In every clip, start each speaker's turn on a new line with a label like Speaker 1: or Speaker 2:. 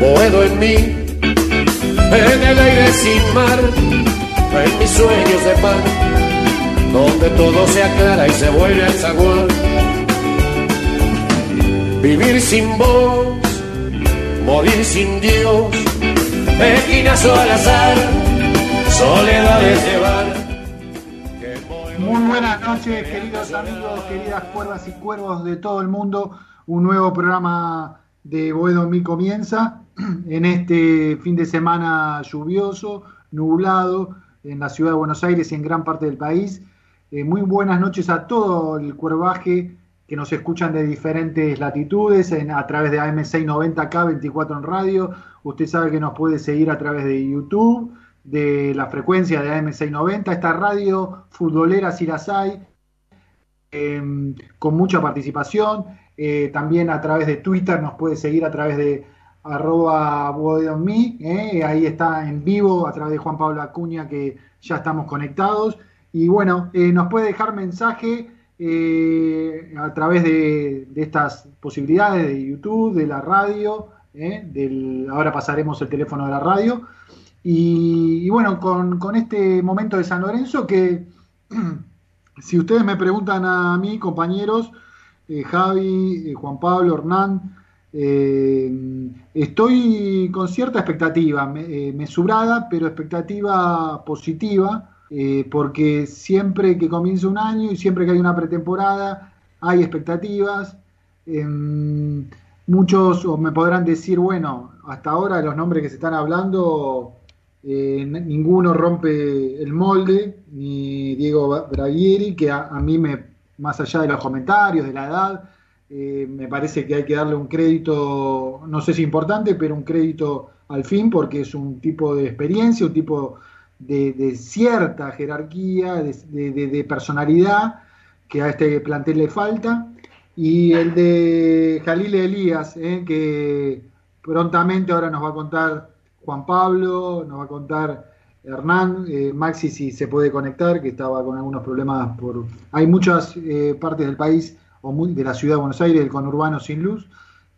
Speaker 1: Boedo en mí, en el aire sin mar, en mis sueños de paz, donde todo se aclara y se vuelve a zaguán. Vivir sin vos, morir sin Dios, esquinazo al azar, soledades llevar.
Speaker 2: Muy buenas noches, queridos amigos, queridas cuerdas y cuervos de todo el mundo. Un nuevo programa de Boedo Mi comienza en este fin de semana lluvioso, nublado en la ciudad de Buenos Aires y en gran parte del país. Eh, muy buenas noches a todo el cuervaje que nos escuchan de diferentes latitudes a través de AM690K 24 en radio. Usted sabe que nos puede seguir a través de YouTube, de la frecuencia de AM690, esta radio futbolera Sirasay, eh, con mucha participación. Eh, también a través de Twitter nos puede seguir a través de arroba eh, ahí está en vivo a través de Juan Pablo Acuña que ya estamos conectados. Y bueno, eh, nos puede dejar mensaje a través de, estas posibilidades de YouTube, de la radio, ahora pasaremos el teléfono de la radio. Y, bueno, con, con este momento de San Lorenzo que, si ustedes me preguntan a mí, compañeros, eh, Javi, eh, Juan Pablo, Hernán. Eh, estoy con cierta expectativa, mesurada, pero expectativa positiva, porque siempre que comienza un año y siempre que hay una pretemporada, hay expectativas. Em, muchos me podrán decir, bueno, hasta ahora los nombres que se están hablando, ninguno rompe el molde, ni Diego Braguieri, que a mí me más allá de los comentarios, de la edad, eh, me parece que hay que darle un crédito, no sé si importante, pero un crédito al fin, porque es un tipo de experiencia, un tipo de, cierta jerarquía, de, personalidad que a este plantel le falta. Y el de Jalil Elías, eh, que prontamente ahora nos va a contar Juan Pablo, nos va a contar Hernán, eh, Maxi si se puede conectar, que estaba con algunos problemas por... Hay muchas partes del país o muy, de la ciudad de Buenos Aires, el conurbano sin luz.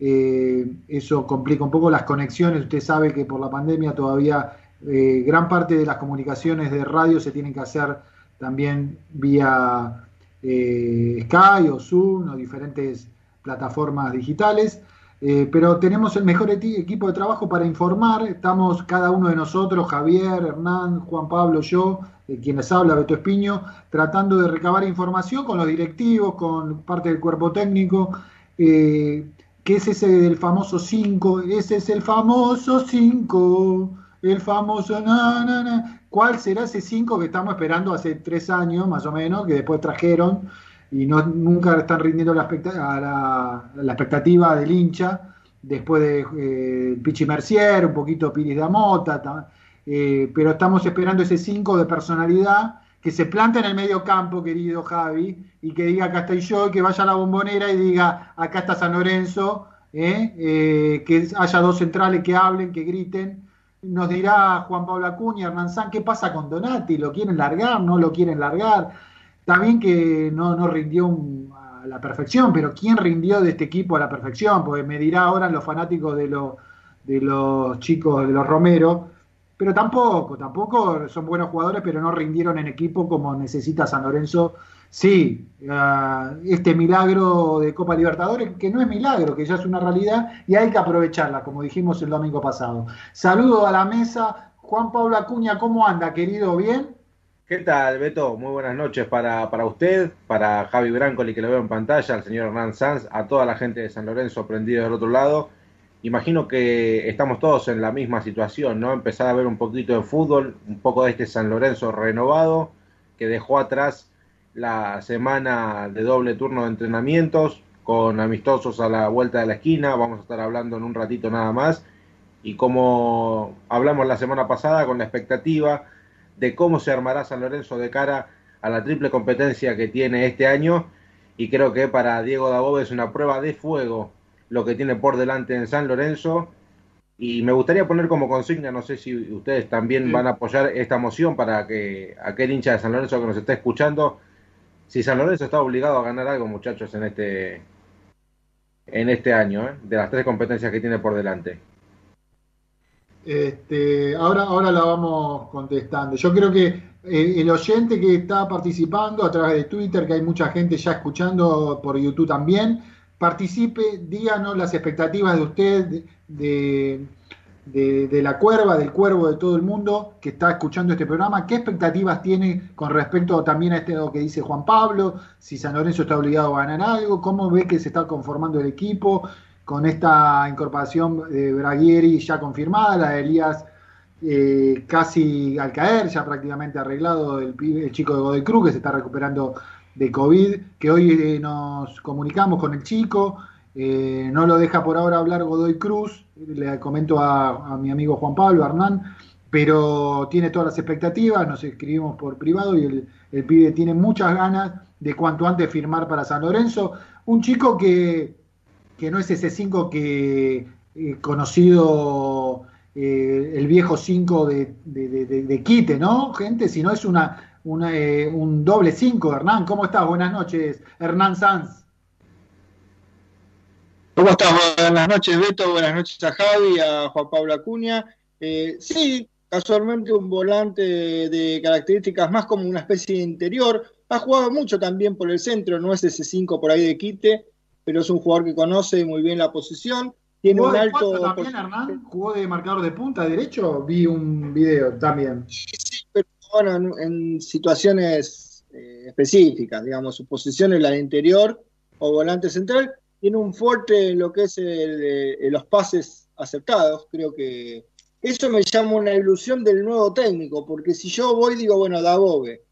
Speaker 2: Eh, eso complica un poco las conexiones. Usted sabe que por la pandemia todavía gran parte de las comunicaciones de radio se tienen que hacer también vía Sky o Zoom o diferentes plataformas digitales. Eh, pero tenemos el mejor equipo de trabajo para informar. Estamos cada uno de nosotros, Javier, Hernán, Juan Pablo, yo, de quien les habla, Beto Espiño, tratando de recabar información con los directivos, con parte del cuerpo técnico. Eh, ¿Qué es ese del famoso 5? Ese es el famoso 5. El famoso na, ¿Cuál será ese 5 que estamos esperando hace tres años, más o menos, que después trajeron? y no, nunca están rindiendo la, la, expectativa del hincha, después de eh, Pichi Mercier, un poquito Piris de Amota, eh, pero estamos esperando ese 5 de personalidad que se plante en el medio campo, querido Javi, y que diga acá estoy yo, que vaya a la bombonera y diga acá está San Lorenzo, eh, que haya dos centrales que hablen, que griten. Nos dirá Juan Pablo Acuña, Hernán San, ¿qué pasa con Donati? ¿Lo quieren largar? ¿No lo quieren largar? Está bien que no, no rindió a la perfección, pero ¿quién rindió de este equipo a la perfección? Porque me dirá ahora los fanáticos de, de los chicos, de los Romero, pero tampoco, tampoco son buenos jugadores, pero no rindieron en equipo como necesita San Lorenzo. Sí, ah, este milagro de Copa Libertadores, que no es milagro, que ya es una realidad y hay que aprovecharla, como dijimos el domingo pasado. Saludo a la mesa. Juan Pablo Acuña, ¿cómo anda, querido? ¿Bien?
Speaker 3: ¿Qué tal, Beto? Muy buenas noches para, para usted, para Javi Brancoli, que lo veo en pantalla, al señor Hernán Sanz, a toda la gente de San Lorenzo prendido del otro lado. Imagino que estamos todos en la misma situación, ¿no? Empezar a ver un poquito de fútbol, un poco de este San Lorenzo renovado, que dejó atrás la semana de doble turno de entrenamientos, con amistosos a la vuelta de la esquina, vamos a estar hablando en un ratito nada más, y como hablamos la semana pasada, con la expectativa de cómo se armará San Lorenzo de cara a la triple competencia que tiene este año. Y creo que para Diego Dabov es una prueba de fuego lo que tiene por delante en San Lorenzo y me gustaría poner como consigna, no sé si ustedes también van a apoyar esta moción para que aquel hincha de San Lorenzo que nos esté escuchando, si San Lorenzo está obligado a ganar algo muchachos en este en este año, ¿eh? de las tres competencias que tiene por delante.
Speaker 2: Este, ahora, ahora la vamos contestando. Yo creo que eh, el oyente que está participando a través de Twitter, que hay mucha gente ya escuchando por YouTube también, participe, díganos las expectativas de usted, de, de, la cuerva, del cuervo de todo el mundo que está escuchando este programa, qué expectativas tiene con respecto también a este lo que dice Juan Pablo, si San Lorenzo está obligado a ganar algo, cómo ve que se está conformando el equipo con esta incorporación de Braguieri ya confirmada, la de Elías eh, casi al caer, ya prácticamente arreglado el, el chico de Godoy Cruz que se está recuperando de COVID, que hoy eh, nos comunicamos con el chico, eh, no lo deja por ahora hablar Godoy Cruz, le comento a, mi amigo Juan Pablo, Hernán, pero tiene todas las expectativas, nos escribimos por privado y el, el pibe tiene muchas ganas de cuanto antes firmar para San Lorenzo. Un chico que, que no es ese 5 que eh, conocido el viejo 5 de, de, Quite, ¿no, gente? Sino es una, un doble 5, Hernán. ¿Cómo estás? Buenas noches, Hernán Sanz.
Speaker 4: ¿Cómo estás? Buenas noches, Beto. Buenas noches a Javi, a Juan Pablo Acuña. Eh, sí, casualmente un volante de características más como una especie de interior. Ha jugado mucho también por el centro, no es ese 5 por ahí de quite, pero es un jugador que conoce muy bien la posición. Tiene un alto.
Speaker 2: también, Hernán? ¿Jugó de marcador de punta derecho? Vi un video también.
Speaker 4: Bueno, en, situaciones eh, específicas, digamos, su posición es la interior o volante central tiene un fuerte en lo que es los pases aceptados. Creo que eso me llama una ilusión del nuevo técnico, porque si yo voy digo, bueno, Dabove,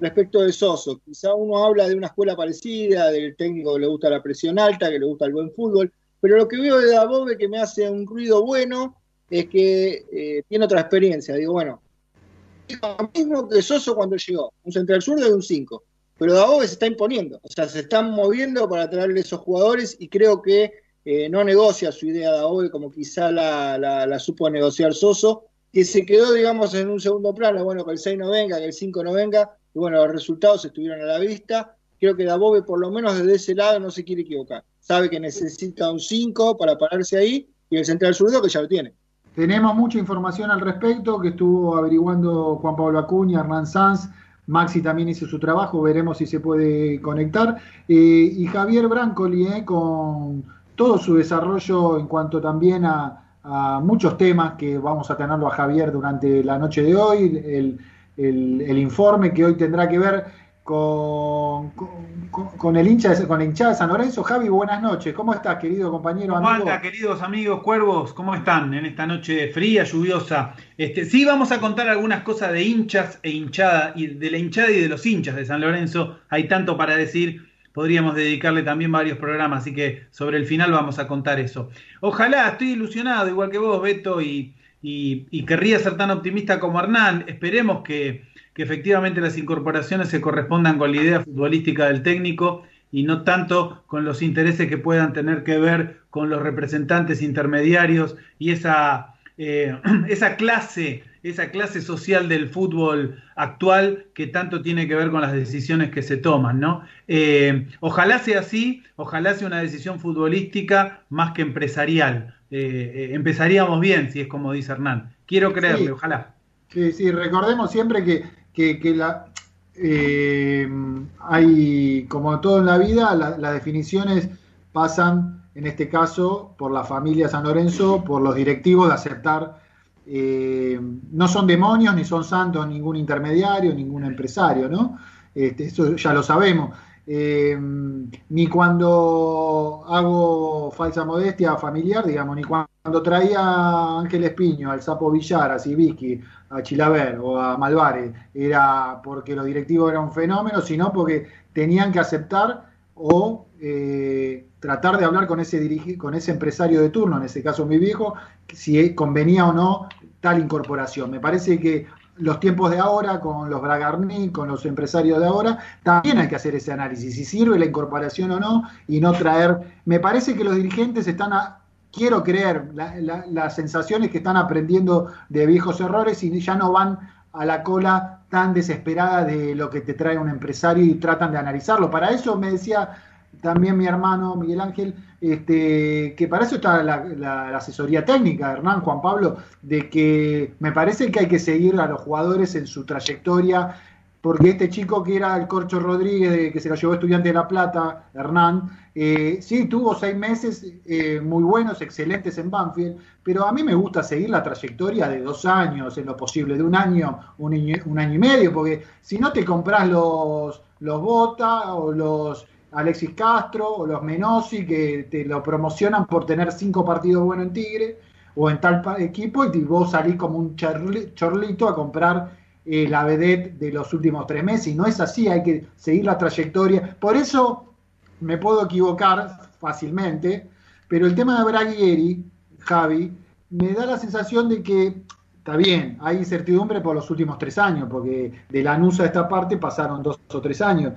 Speaker 4: respecto de Soso, quizá uno habla de una escuela parecida, del técnico que le gusta la presión alta, que le gusta el buen fútbol, pero lo que veo de Dabove que me hace un ruido bueno es que eh, tiene otra experiencia. Digo, bueno, lo mismo que Soso cuando llegó, un central sur de un 5 pero Dabove se está imponiendo, o sea, se están moviendo para traerle esos jugadores y creo que eh, no negocia su idea Dabove como quizá la, la, supo negociar Soso, que se quedó, digamos, en un segundo plano, bueno, que el 6 no venga, que el 5 no venga, y bueno, los resultados estuvieron a la vista, creo que Dabove por lo menos desde ese lado no se quiere equivocar, sabe que necesita un 5 para pararse ahí y el central zurdo que ya lo tiene.
Speaker 2: Tenemos mucha información al respecto que estuvo averiguando Juan Pablo Acuña, Hernán Sanz, Maxi también hizo su trabajo, veremos si se puede conectar. Eh, y Javier Brancoli, eh, con todo su desarrollo en cuanto también a, muchos temas que vamos a tenerlo a Javier durante la noche de hoy, el, el informe que hoy tendrá que ver con, con, el hincha de, con la hinchada de San Lorenzo. Javi, buenas noches. ¿Cómo estás, querido compañero?
Speaker 5: ¿Cómo anda, queridos amigos cuervos? ¿Cómo están en esta noche fría, lluviosa? Este, sí, vamos a contar algunas cosas de hinchas e hinchada, y de la hinchada y de los hinchas de San Lorenzo. Hay tanto para decir, podríamos dedicarle también varios programas, así que sobre el final vamos a contar eso. Ojalá, estoy ilusionado, igual que vos, Beto, y, y querría ser tan optimista como Hernán. Esperemos que que efectivamente las incorporaciones se correspondan con la idea futbolística del técnico y no tanto con los intereses que puedan tener que ver con los representantes intermediarios y esa, eh, esa clase esa clase social del fútbol actual que tanto tiene que ver con las decisiones que se toman, ¿no? Eh, ojalá sea así, ojalá sea una decisión futbolística más que empresarial. Eh, empezaríamos bien, si es como dice Hernán. Quiero creerle, ojalá.
Speaker 2: Sí, sí, recordemos siempre que que, la, eh, hay, como todo en la vida, las definiciones pasan, en este caso, por la familia San Lorenzo, por los directivos de aceptar, eh, no son demonios, ni son santos ningún intermediario, ningún empresario, ¿no? Este, eso ya lo sabemos. Eh, ni cuando hago falsa modestia familiar, digamos, ni cuando traía a Ángel Espiño, al Sapo Villar, a Sibiki, a Chilaver o a Malvares, era porque los directivos eran un fenómeno, sino porque tenían que aceptar o eh, tratar de hablar con ese, con ese empresario de turno, en ese caso mi viejo, si convenía o no tal incorporación. Me parece que los tiempos de ahora, con los Bragarni, con los empresarios de ahora, también hay que hacer ese análisis, si sirve la incorporación o no, y no traer... Me parece que los dirigentes están, quiero creer, las sensaciones que están aprendiendo de viejos errores y ya no van a la cola tan desesperada de lo que te trae un empresario y tratan de analizarlo. Para eso me decía también mi hermano Miguel Ángel, este, que para eso está la, asesoría técnica, Hernán, Juan Pablo, de que me parece que hay que seguir a los jugadores en su trayectoria, porque este chico que era el Corcho Rodríguez, que se lo llevó estudiante de La Plata, Hernán, eh, sí, tuvo seis meses eh, muy buenos, excelentes en Banfield, pero a mí me gusta seguir la trayectoria de dos años, en lo posible, de un año, un año, y medio, porque si no te compras los, los Bota o los Alexis Castro o los Menossi que te lo promocionan por tener cinco partidos buenos en Tigre o en tal equipo y vos salís como un chorlito a comprar eh, la vedette de los últimos tres meses y no es así, hay que seguir la trayectoria. Por eso me puedo equivocar fácilmente, pero el tema de Braguieri, Javi, me da la sensación de que está bien, hay incertidumbre por los últimos tres años, porque de la NUSA a esta parte pasaron dos o tres años,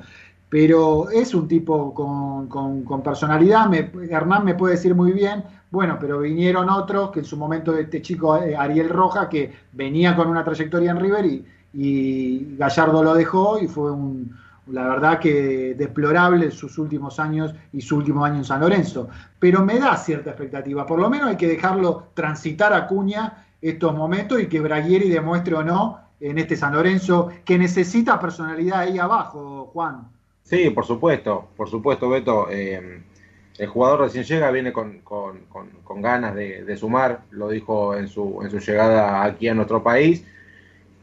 Speaker 2: pero es un tipo con, personalidad. Me, Hernán me puede decir muy bien, bueno, pero vinieron otros, que en su momento este chico eh, Ariel Roja, que venía con una trayectoria en River y, y Gallardo lo dejó y fue un, la verdad que deplorable sus últimos años y su último año en San Lorenzo. Pero me da cierta expectativa, por lo menos hay que dejarlo transitar a Cuña estos momentos y que Braguieri demuestre o no en este San Lorenzo que necesita personalidad ahí abajo, Juan.
Speaker 3: Sí, por supuesto, por supuesto, Beto. Eh, el jugador recién llega, viene con, ganas de, sumar, lo dijo en su, en su llegada aquí a nuestro país.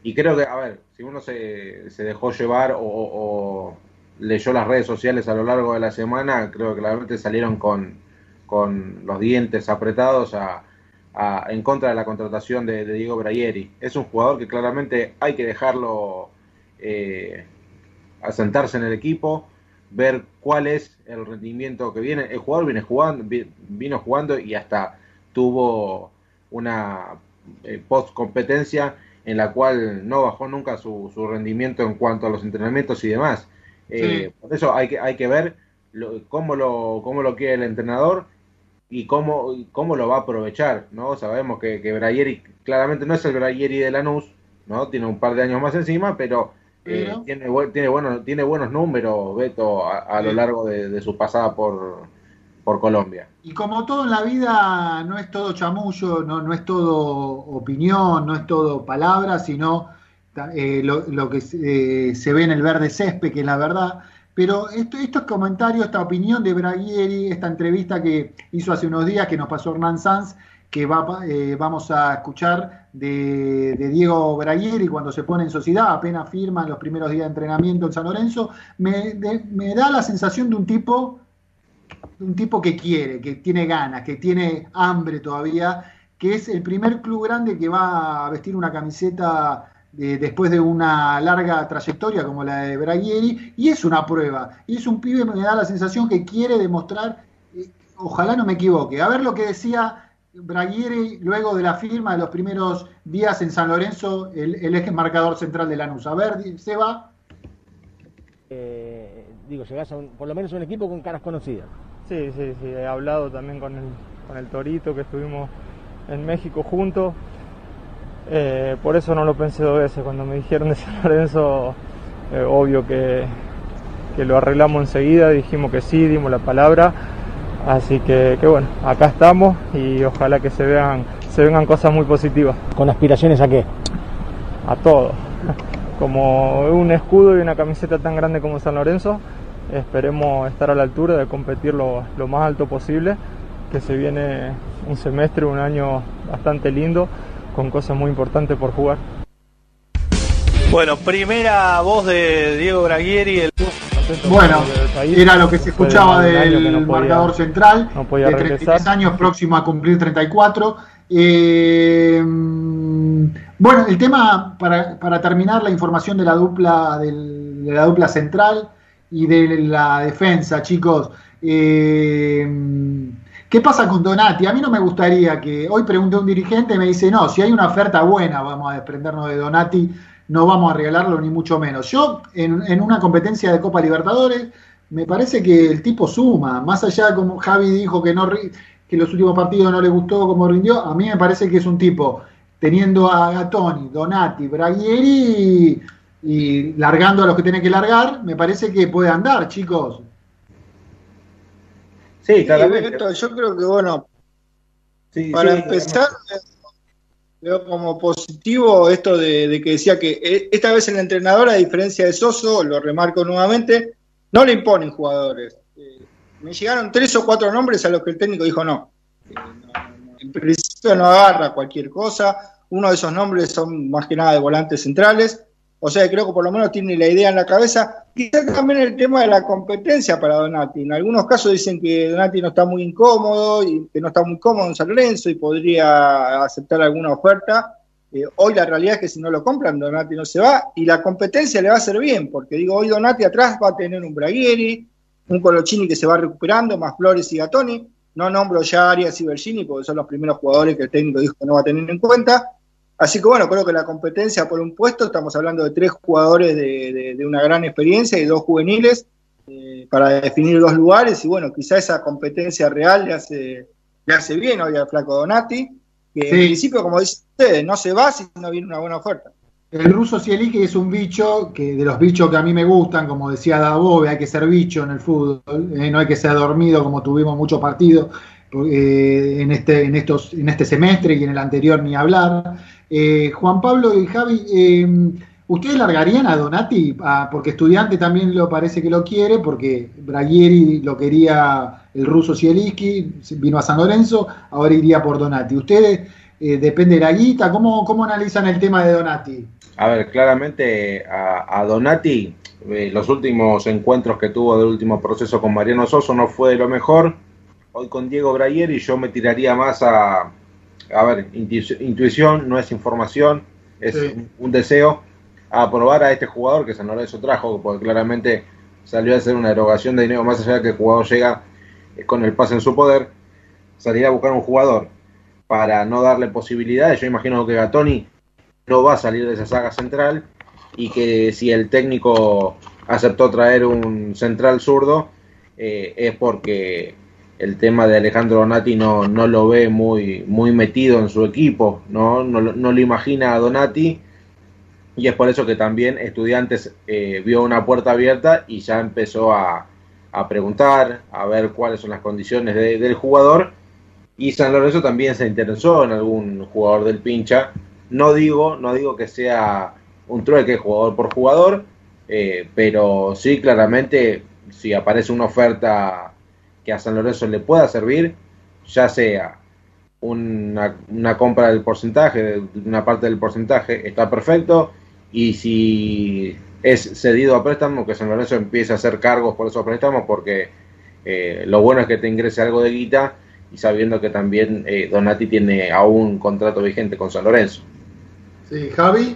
Speaker 3: Y creo que, a ver, si uno se, se dejó llevar o, leyó las redes sociales a lo largo de la semana, creo que claramente salieron con, los dientes apretados a, en contra de la contratación de, Diego Brayeri. Es un jugador que claramente hay que dejarlo eh, asentarse en el equipo, ver cuál es el rendimiento que viene. El jugador viene jugando, vino jugando y hasta tuvo una eh, post competencia en la cual no bajó nunca su, rendimiento en cuanto a los entrenamientos y demás. Eh, por eso hay que, hay que ver cómo, lo, cómo lo quiere el entrenador y cómo, cómo lo va a aprovechar. ¿no? Sabemos que, que Brayeri claramente no es el Brayeri de Lanús, ¿no? tiene un par de años más encima, pero eh, tiene, tiene, buenos, tiene buenos números, Beto, a, lo largo de, su pasada por, por Colombia.
Speaker 2: Y como todo en la vida, no es todo chamullo, no, no es todo opinión, no es todo palabra, sino eh, lo, que eh, se ve en el verde césped, que es la verdad. Pero esto, estos comentarios, esta opinión de Braguieri, esta entrevista que hizo hace unos días, que nos pasó Hernán Sanz, que va, eh, vamos a escuchar de, Diego Braguieri cuando se pone en sociedad, apenas firma en los primeros días de entrenamiento en San Lorenzo, me, me da la sensación de un tipo, un tipo que quiere, que tiene ganas, que tiene hambre todavía, que es el primer club grande que va a vestir una camiseta después de una larga trayectoria como la de Braguieri, y es una prueba, y es un pibe, me da la sensación que quiere demostrar, eh, ojalá no me equivoque, a ver lo que decía Braguieri, luego de la firma de los primeros días en San Lorenzo, el, eje marcador central de Lanús. A ver, Seba.
Speaker 6: Eh, digo, llegás a por lo menos a un equipo con caras conocidas.
Speaker 7: Sí, sí, sí. He hablado también con el, con el Torito, que estuvimos en México juntos. Eh, por eso no lo pensé dos veces. Cuando me dijeron de San Lorenzo, eh, obvio que, que lo arreglamos enseguida, dijimos que sí, dimos la palabra Así que, bueno, acá estamos y ojalá que se vean, se vengan cosas muy positivas.
Speaker 6: ¿Con aspiraciones a qué?
Speaker 7: A todo. Como un escudo y una camiseta tan grande como San Lorenzo, esperemos estar a la altura de competir lo, más alto posible, que se viene un semestre, un año bastante lindo, con cosas muy importantes por jugar.
Speaker 5: Bueno, primera voz de Diego Braguieri. El...
Speaker 2: Bueno, era lo que se escuchaba del marcador central, de 33 años, próximo a cumplir 34. Eh, bueno, el tema, para, para, terminar, la información de la dupla de la dupla central y de la defensa, chicos. Eh, ¿Qué pasa con Donati? A mí no me gustaría que hoy pregunte a un dirigente y me dice, no, si hay una oferta buena, vamos a desprendernos de Donati no vamos a regalarlo ni mucho menos. Yo, en, una competencia de Copa Libertadores, me parece que el tipo suma, más allá como Javi dijo que no que los últimos partidos no le gustó como rindió, a mí me parece que es un tipo teniendo a Gatoni, Donati, Braguieri y, largando a los que tiene que largar, me parece que puede andar, chicos.
Speaker 4: Sí, claramente. yo creo que, bueno, para empezar, veo como positivo esto de, que decía que eh, esta vez el entrenador, a diferencia de Soso, lo remarco nuevamente, no le imponen jugadores. Eh, me llegaron tres o cuatro nombres a los que el técnico dijo no. Eh, en principio no agarra cualquier cosa. Uno de esos nombres son más que nada de volantes centrales. O sea, creo que por lo menos tiene la idea en la cabeza. Quizá también el tema de la competencia para Donati. En algunos casos dicen que Donati no está muy incómodo y que no está muy cómodo en San Lorenzo y podría aceptar alguna oferta. Eh, hoy la realidad es que si no lo compran, Donati no se va y la competencia le va a hacer bien, porque digo, hoy Donati atrás va a tener un Braghieri, un Colochini que se va recuperando, más Flores y Gatoni. No nombro ya Arias y Bergini porque son los primeros jugadores que el técnico dijo que no va a tener en cuenta. Así que bueno, creo que la competencia por un puesto, estamos hablando de tres jugadores de, una gran experiencia y dos juveniles eh, para definir dos lugares y bueno, quizá esa competencia real le hace, le hace bien hoy al flaco Donati, que en principio, como dicen ustedes, no se va si no viene una buena oferta.
Speaker 2: El ruso Cielique es un bicho que de los bichos que a mí me gustan, como decía Dabove, hay que ser bicho en el fútbol, eh, no hay que ser dormido como tuvimos muchos partidos eh, en, este, en, estos, en este semestre y en el anterior ni hablar. Eh, Juan Pablo y Javi, eh, ¿ustedes largarían a Donati? Ah, porque estudiante también lo parece que lo quiere, porque Bragieri lo quería el ruso Sieliski, vino a San Lorenzo, ahora iría por Donati. ¿Ustedes, eh, depende de la guita, ¿cómo, cómo analizan el tema de Donati?
Speaker 3: A ver, claramente a, Donati, los últimos encuentros que tuvo del último proceso con Mariano Soso no fue lo mejor. Hoy con Diego Bragieri yo me tiraría más a, a ver, intuición no es información, es un, deseo a aprobar a este jugador que San Lorenzo trajo, porque claramente salió a hacer una erogación de dinero más allá de que el jugador llega eh, con el pase en su poder, salir a buscar un jugador para no darle posibilidades. Yo imagino que Gatoni no va a salir de esa saga central y que si el técnico aceptó traer un central zurdo eh, es porque el tema de Alejandro Donati no, no lo ve muy, muy metido en su equipo, ¿no? No, no lo imagina a Donati y es por eso que también Estudiantes eh, vio una puerta abierta y ya empezó a, a preguntar, a ver cuáles son las condiciones del jugador y San Lorenzo también se interesó en algún jugador del pincha. No digo, no digo que sea un trueque jugador por jugador, eh, pero sí claramente si aparece una oferta que a San Lorenzo le pueda servir, ya sea una, compra del porcentaje, una parte del porcentaje, está perfecto. Y si es cedido a préstamo, que San Lorenzo empiece a hacer cargos por esos préstamos, porque eh, lo bueno es que te ingrese algo de guita y sabiendo que también eh, Donati tiene aún un contrato vigente con San Lorenzo.
Speaker 2: Sí, Javi.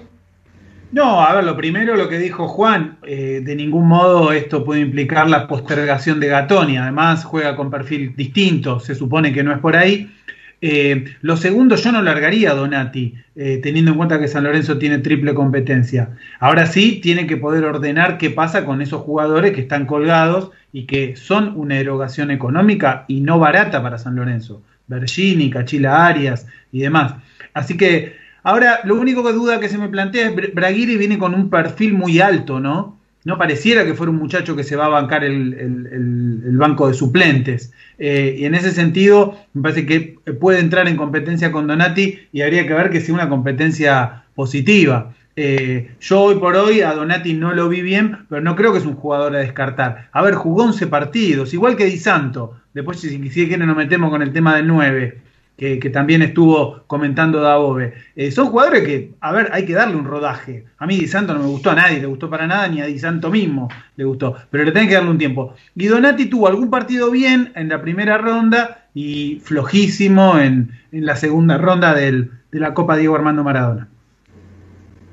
Speaker 5: No, a ver, lo primero lo que dijo Juan, eh, de ningún modo esto puede implicar la postergación de Gatoni, además juega con perfil distinto, se supone que no es por ahí. Eh, lo segundo, yo no largaría Donati, eh, teniendo en cuenta que San Lorenzo tiene triple competencia. Ahora sí, tiene que poder ordenar qué pasa con esos jugadores que están colgados y que son una erogación económica y no barata para San Lorenzo. Bergini, Cachila Arias y demás. Así que Ahora, lo único que duda que se me plantea es Braguiri viene con un perfil muy alto, ¿no? No pareciera que fuera un muchacho que se va a bancar el, banco de suplentes. Eh, y en ese sentido, me parece que puede entrar en competencia con Donati y habría que ver que sea una competencia positiva. Eh, yo hoy por hoy a Donati no lo vi bien, pero no creo que es un jugador a descartar. A ver, jugó 11 partidos, igual que Di Santo. Después, si, si quieren, nos metemos con el tema del 9 que, también estuvo comentando Dabove. Eh, son jugadores que, a ver, hay que darle un rodaje. A mí Di Santo no me gustó a nadie, le gustó para nada, ni a Di Santo mismo le gustó, pero le tienen que darle un tiempo. Y Donati tuvo algún partido bien en la primera ronda y flojísimo en, la segunda ronda de la Copa Diego Armando Maradona.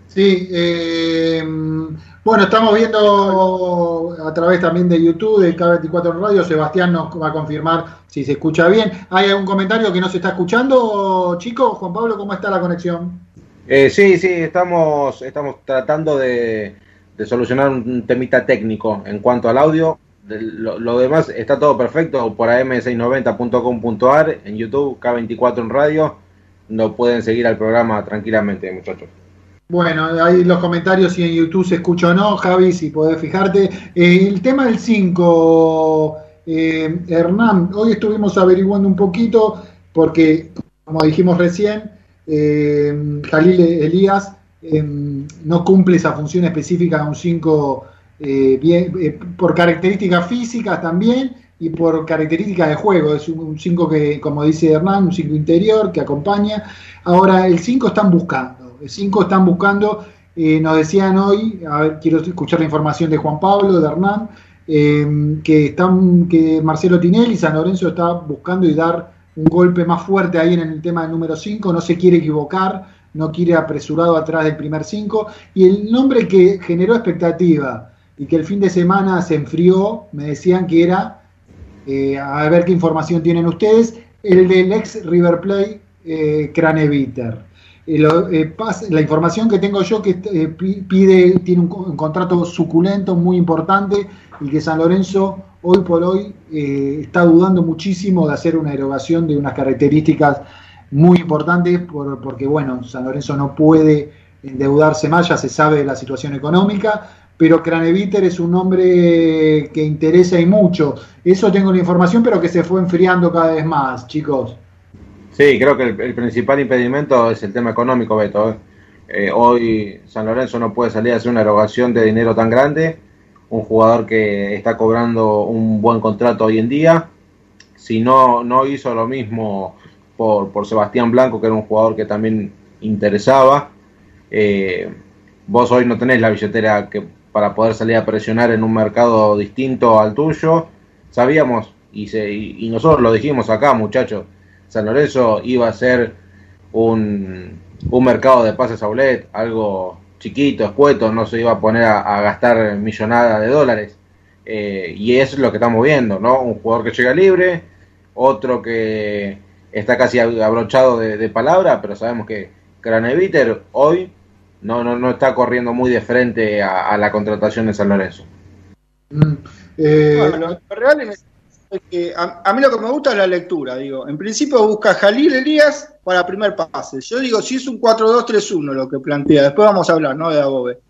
Speaker 2: Sí, eh, bueno, estamos viendo a través también de YouTube, de K24 Radio, Sebastián nos va a confirmar si se escucha bien. ¿Hay algún comentario que no se está escuchando, chicos? Juan Pablo, ¿cómo está la conexión?
Speaker 3: Eh, sí, sí, estamos, estamos tratando de, solucionar un temita técnico en cuanto al audio. Lo, demás está todo perfecto por am690.com.ar, en YouTube, K24 en radio. No pueden seguir al programa tranquilamente, muchachos.
Speaker 2: Bueno, ahí los comentarios si en YouTube se escucha o no, Javi, si podés fijarte. Eh, el tema del 5, Eh, Hernán, hoy estuvimos averiguando un poquito porque, como dijimos recién, eh, Jalil Elías eh, no cumple esa función específica de un 5 por características físicas también y por características de juego. Es un 5 que, como dice Hernán, un 5 interior que acompaña. Ahora, el 5 están buscando. El 5 están buscando. nos decían hoy, a ver, quiero escuchar la información de Juan Pablo, de Hernán, que, están, que Marcelo Tinelli, San Lorenzo está buscando y dar un golpe más fuerte ahí en el tema del número 5, no se quiere equivocar, no quiere apresurado atrás del primer 5, y el nombre que generó expectativa y que el fin de semana se enfrió, me decían que era, eh, a ver qué información tienen ustedes, el del ex River Plate eh, Craneviter. Eh, eh la información que tengo yo que pide, tiene un, contrato suculento, muy importante, y que San Lorenzo hoy por hoy eh, está dudando muchísimo de hacer una erogación de unas características muy importantes, porque bueno, San Lorenzo no puede endeudarse más, ya se sabe de la situación económica, pero Craneviter es un nombre que interesa y mucho. Eso tengo la información, pero que se fue enfriando cada vez más, chicos.
Speaker 3: Sí, creo que el, principal impedimento es el tema económico, Beto. ¿eh? Eh, hoy San Lorenzo no puede salir a hacer una erogación de dinero tan grande un jugador que está cobrando un buen contrato hoy en día. Si no, no hizo lo mismo por, por Sebastián Blanco, que era un jugador que también interesaba. Eh, vos hoy no tenés la billetera que para poder salir a presionar en un mercado distinto al tuyo. Sabíamos, y, se, y, nosotros lo dijimos acá, muchachos, San Lorenzo iba a ser un, un mercado de pases a algo chiquito, escueto, no se iba a poner a, gastar millonada de dólares. Eh, y eso es lo que estamos viendo, ¿no? Un jugador que llega libre, otro que está casi abrochado de, palabra, pero sabemos que Craneviter hoy no, no, no está corriendo muy de frente a, la contratación de San Lorenzo.
Speaker 4: Mm, eh, bueno, real a, mí lo que me gusta es la lectura, digo. En principio busca Jalil Elías para primer pase. Yo digo, si es un 4-2-3-1 lo que plantea, después vamos a hablar, ¿no? De Abobe.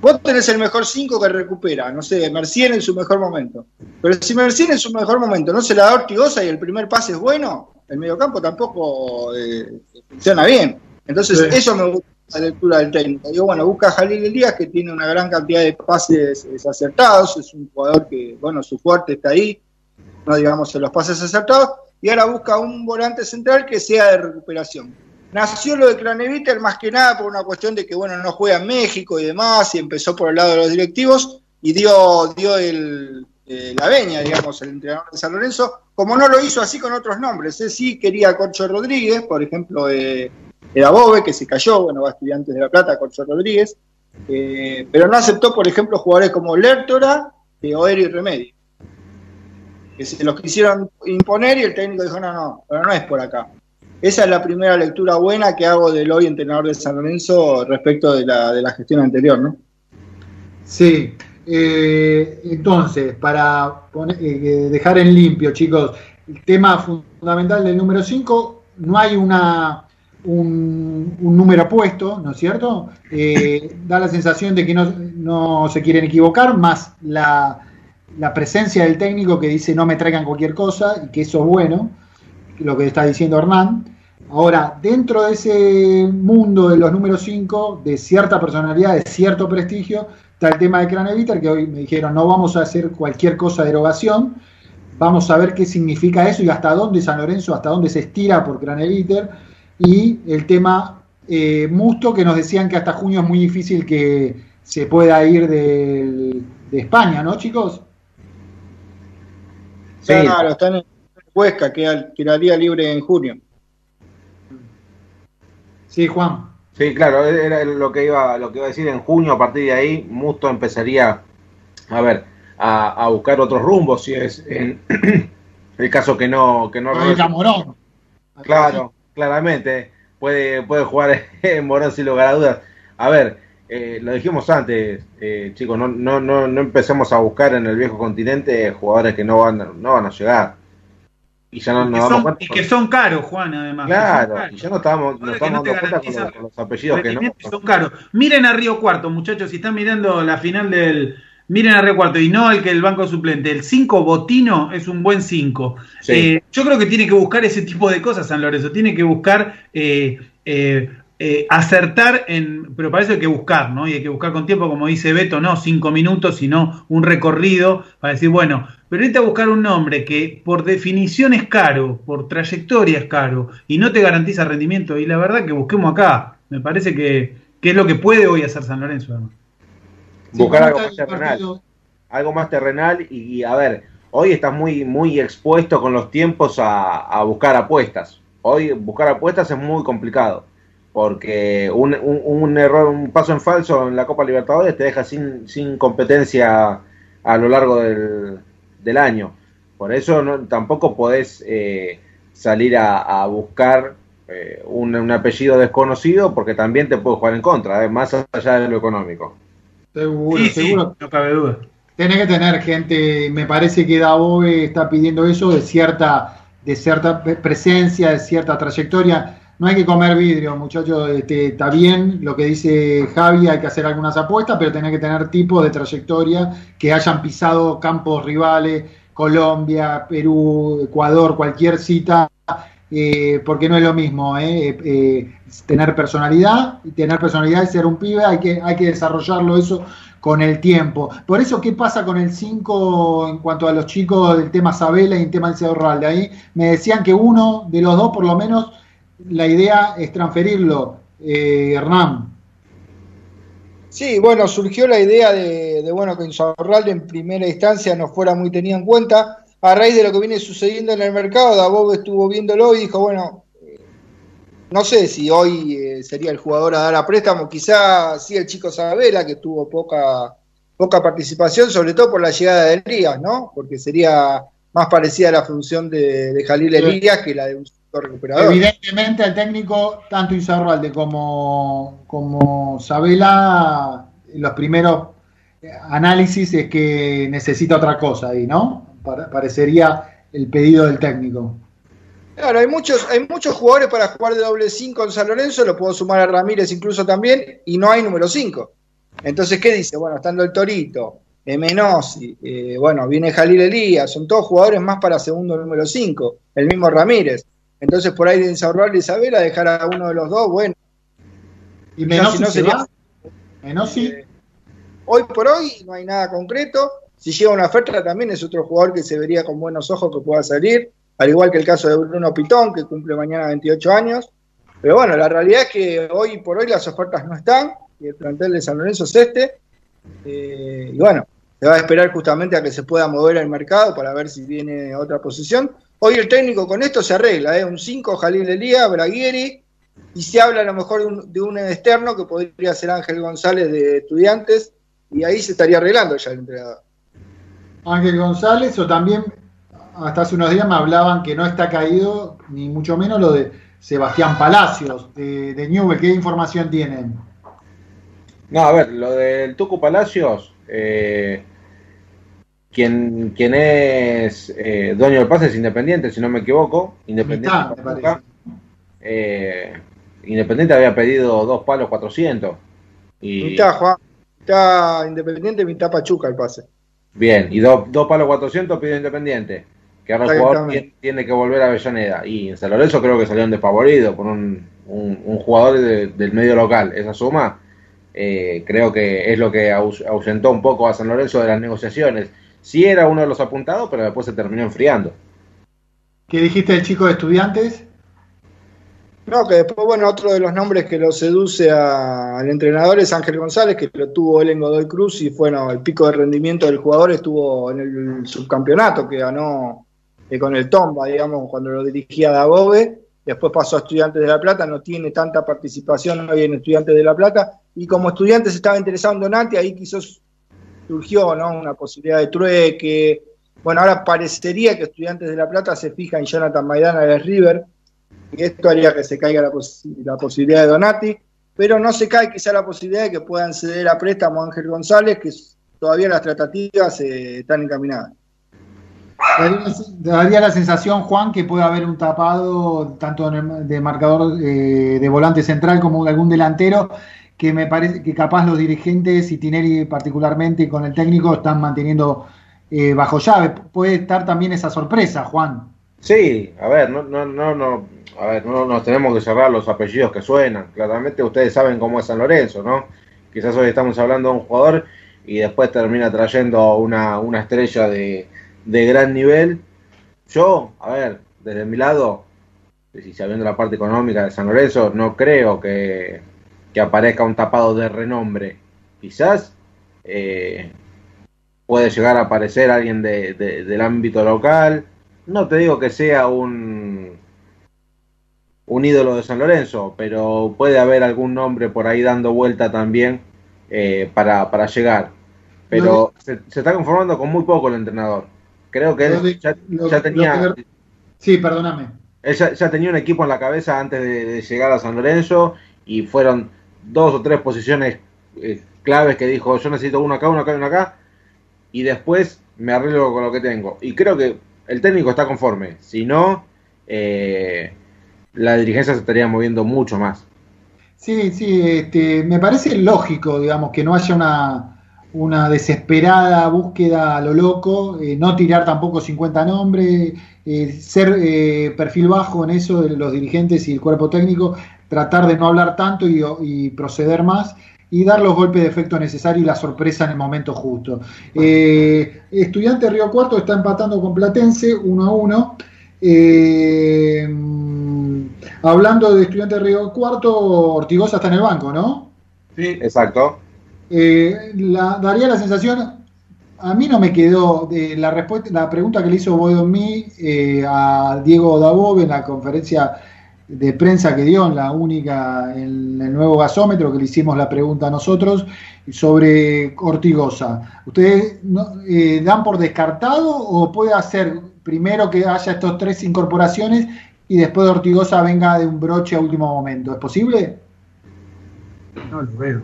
Speaker 4: Vos tenés el mejor 5 que recupera, no sé, Mercier en su mejor momento. Pero si Mercier en su mejor momento no se la da Ortigosa y el primer pase es bueno, el mediocampo tampoco eh, funciona bien. Entonces, eso me gusta la lectura del técnico. Digo, bueno, busca a Jalil Elías, que tiene una gran cantidad de pases acertados, es un jugador que, bueno, su fuerte está ahí, no digamos en los pases acertados, y ahora busca un volante central que sea de recuperación. Nació lo de Craneviter más que nada por una cuestión de que, bueno, no juega en México y demás, y empezó por el lado de los directivos, y dio, dio el, eh, la veña, digamos, el entrenador de San Lorenzo, como no lo hizo así con otros nombres. Él sí quería a Corcho Rodríguez, por ejemplo, eh, era Bobe, que se cayó, bueno, va a Estudiantes de La Plata, Corcho Rodríguez, eh, pero no aceptó, por ejemplo, jugadores como Lertora o Eri Remedio que se los quisieron imponer y el técnico dijo, no, no, pero no es por acá. Esa es la primera lectura buena que hago del hoy entrenador de San Lorenzo respecto de la, de la gestión anterior, ¿no?
Speaker 2: Sí, eh, entonces, para eh, dejar en limpio, chicos, el tema fundamental del número 5, no hay una, un, número puesto, ¿no es cierto? Eh, da la sensación de que no, no se quieren equivocar, más la, la presencia del técnico que dice no me traigan cualquier cosa y que eso es bueno, lo que está diciendo Hernán. Ahora, dentro de ese mundo de los números 5, de cierta personalidad, de cierto prestigio, está el tema de Craneviter, que hoy me dijeron no vamos a hacer cualquier cosa de erogación, vamos a ver qué significa eso y hasta dónde San Lorenzo, hasta dónde se estira por Craneviter, y el tema eh, Musto, que nos decían que hasta junio es muy difícil que se pueda ir de España, ¿no, chicos?
Speaker 4: Claro, están en Huesca, que quedaría libre en junio.
Speaker 2: Sí, Juan.
Speaker 3: Sí, claro, era lo que iba, lo que iba a decir en junio, a partir de ahí, Musto empezaría a ver, a, buscar otros rumbos, si es en el caso que no, que no
Speaker 2: Morón.
Speaker 3: Claro, claramente. Puede, puede jugar en Morón sin lugar a dudas. A ver, eh, lo dijimos antes, eh, chicos, no, no, no, no empecemos a buscar en el viejo continente jugadores que no van, no van a llegar.
Speaker 5: Y ya no nos damos Y que son caros, Juan, además.
Speaker 3: Claro, y ya no estamos, no estamos dando cuenta con los, apellidos que no.
Speaker 5: Son caros. Miren a Río Cuarto, muchachos, si están mirando la final del, miren a recuarto y no al que el banco suplente. El 5 Botino es un buen 5.
Speaker 3: Sí.
Speaker 5: Eh, yo creo que tiene que buscar ese tipo de cosas San Lorenzo. Tiene que buscar eh, eh, acertar en. Pero para eso hay que buscar, ¿no? Y hay que buscar con tiempo, como dice Beto, no cinco minutos, sino un recorrido para decir, bueno, pero ahorita buscar un nombre que por definición es caro, por trayectoria es caro y no te garantiza rendimiento. Y la verdad que busquemos acá. Me parece que, que es lo que puede hoy hacer San Lorenzo.
Speaker 3: Buscar algo más terrenal. algo más terrenal y, y, a ver, hoy estás muy, muy expuesto con los tiempos a, a buscar apuestas. Hoy buscar apuestas es muy complicado porque un, un- un error, un paso en falso en la Copa Libertadores te deja sin, sin competencia a lo largo del, del año. Por eso no, tampoco podés eh, salir a, a buscar eh, un, un apellido desconocido porque también te puede jugar en contra, eh, más allá de lo económico.
Speaker 2: Seguro,
Speaker 5: Sí, sí,
Speaker 2: seguro.
Speaker 5: no cabe duda.
Speaker 2: Tenés que tener gente, me parece que Dabove está pidiendo eso de cierta, de cierta pre- presencia, de cierta trayectoria. No hay que comer vidrio, muchachos, este, está bien lo que dice Javi, hay que hacer algunas apuestas, pero tenés que tener tipos de trayectoria que hayan pisado campos rivales, Colombia, Perú, Ecuador, cualquier cita, eh, porque no es lo mismo, ¿eh? Eh, eh, tener personalidad, y tener personalidad y ser un pibe, hay que, hay que desarrollarlo eso con el tiempo. Por eso, ¿qué pasa con el 5 en cuanto a los chicos del tema Sabela y el tema del Ralde? Ahí me decían que uno de los dos, por lo menos, la idea es transferirlo, eh, Hernán.
Speaker 4: Sí, bueno, surgió la idea de, de, bueno que Insaurralde en primera instancia no fuera muy tenido en cuenta. A raíz de lo que viene sucediendo en el mercado, Dabov estuvo viéndolo y dijo, bueno, eh, no sé si hoy eh, sería el jugador a dar a préstamo, quizá sí el chico Sabela, que tuvo poca, poca participación, sobre todo por la llegada de Elías, ¿no? Porque sería más parecida a la función de, de Jalil Elías que la de un recuperador.
Speaker 2: Evidentemente al técnico, tanto Izarralde como, como Sabela, los primeros análisis es que necesita otra cosa ahí, ¿no? Parecería el pedido del técnico.
Speaker 4: Claro, hay muchos, hay muchos jugadores para jugar de doble 5 en San Lorenzo, lo puedo sumar a Ramírez incluso también, y no hay número 5. Entonces, ¿qué dice? Bueno, estando el Torito, Menosi, eh, bueno, viene Jalil Elías, son todos jugadores más para segundo número 5, el mismo Ramírez. Entonces, por ahí de Insaurralde y Isabela, dejar a uno de los dos, bueno.
Speaker 2: ¿Y Menosi
Speaker 4: si no
Speaker 2: se
Speaker 4: sería-
Speaker 2: va? ¿Menosi?
Speaker 4: Eh, hoy por hoy no hay nada concreto. Si llega una oferta también es otro jugador que se vería con buenos ojos que pueda salir, al igual que el caso de Bruno Pitón, que cumple mañana 28 años. Pero bueno, la realidad es que hoy por hoy las ofertas no están, y el plantel de San Lorenzo es este. Eh, y bueno, se va a esperar justamente a que se pueda mover el mercado para ver si viene otra posición. Hoy el técnico con esto se arregla, ¿eh? un 5, Jalil Elías, Braguieri, y se habla a lo mejor de un, de un externo que podría ser Ángel González de Estudiantes, y ahí se estaría arreglando ya el entrenador.
Speaker 2: Ángel González, o también hasta hace unos días me hablaban que no está caído, ni mucho menos lo de Sebastián Palacios, de, de Newell. ¿Qué información tienen?
Speaker 3: No, a ver, lo del Tucu Palacios, eh, quien, quien es eh, dueño del pase es Independiente, si no me equivoco. Independiente,
Speaker 2: Mitad, me parece.
Speaker 3: eh, Independiente había pedido dos palos 400. Y,
Speaker 4: Mitad, Juan, mitad Independiente, mitad Pachuca el pase.
Speaker 3: Bien, y dos, dos palos 400 pide Independiente. Que ahora el jugador tiene, tiene que volver a Avellaneda. Y en San Lorenzo creo que salieron desfavoridos por un, un, un jugador de- del medio local. Esa suma eh, creo que es lo que aus- ausentó un poco a San Lorenzo de las negociaciones. Sí era uno de los apuntados, pero después se terminó enfriando.
Speaker 2: ¿Qué dijiste del chico de estudiantes?
Speaker 4: No, que después, bueno, otro de los nombres que lo seduce a- al entrenador es Ángel González, que lo tuvo él en Godoy Cruz y bueno, el pico de rendimiento del jugador estuvo en el subcampeonato que ganó eh, con el Tomba, digamos, cuando lo dirigía Dabove. Después pasó a Estudiantes de La Plata, no tiene tanta participación hoy en Estudiantes de La Plata. Y como Estudiantes estaba interesado en Donati, ahí quizás surgió ¿no? una posibilidad de trueque. Bueno, ahora parecería que Estudiantes de La Plata se fija en Jonathan Maidana de River, y esto haría que se caiga la, pos- la posibilidad de Donati, pero no se cae quizá la posibilidad de que puedan ceder a préstamo a Ángel González, que todavía las tratativas eh, están encaminadas.
Speaker 2: Daría, la sensación, Juan, que puede haber un tapado tanto de marcador eh, de volante central como de algún delantero que me parece que capaz los dirigentes y Tineri particularmente con el técnico están manteniendo eh, bajo llave. Puede estar también esa sorpresa, Juan.
Speaker 3: Sí, a ver, no, no, no, no, a ver, no nos tenemos que cerrar los apellidos que suenan. Claramente ustedes saben cómo es San Lorenzo, ¿no? Quizás hoy estamos hablando de un jugador y después termina trayendo una, una estrella de, de gran nivel. Yo, a ver, desde mi lado, si sabiendo la parte económica de San Lorenzo, no creo que, que aparezca un tapado de renombre. Quizás eh, puede llegar a aparecer alguien de, de, del ámbito local. No te digo que sea un, un ídolo de San Lorenzo, pero puede haber algún nombre por ahí dando vuelta también eh, para, para llegar. Pero se, se, está conformando con muy poco el entrenador. Creo que él ya, ya tenía.
Speaker 2: Sí, perdóname.
Speaker 3: Él ya, ya, tenía un equipo en la cabeza antes de, de, llegar a San Lorenzo y fueron dos o tres posiciones eh, claves que dijo: Yo necesito uno acá, uno acá, uno acá. Y después me arreglo con lo que tengo. Y creo que el técnico está conforme. Si no, eh, la dirigencia se estaría moviendo mucho más.
Speaker 2: Sí, sí, este, me parece lógico, digamos, que no haya una, una desesperada búsqueda a lo loco, eh, no tirar tampoco 50 nombres, eh, ser eh, perfil bajo en eso de los dirigentes y el cuerpo técnico, tratar de no hablar tanto y, y, proceder más y dar los golpes de efecto necesarios y la sorpresa en el momento justo. Eh, Estudiante Río Cuarto está empatando con Platense 1 a 1. hablando de Estudiante Río Cuarto, Ortigosa está en el banco, ¿no?
Speaker 3: Sí, exacto.
Speaker 2: Eh, la, daría la sensación, a mí no me quedó de la respuesta, la pregunta que le hizo Bodomí eh, a Diego Dabov en la conferencia de prensa que dio, en la única, en el nuevo gasómetro, que le hicimos la pregunta a nosotros, sobre Ortigosa. ¿Ustedes no, eh, dan por descartado o puede hacer primero que haya estos tres incorporaciones y después de Ortigosa venga de un broche a último momento? ¿Es posible?
Speaker 5: No lo veo.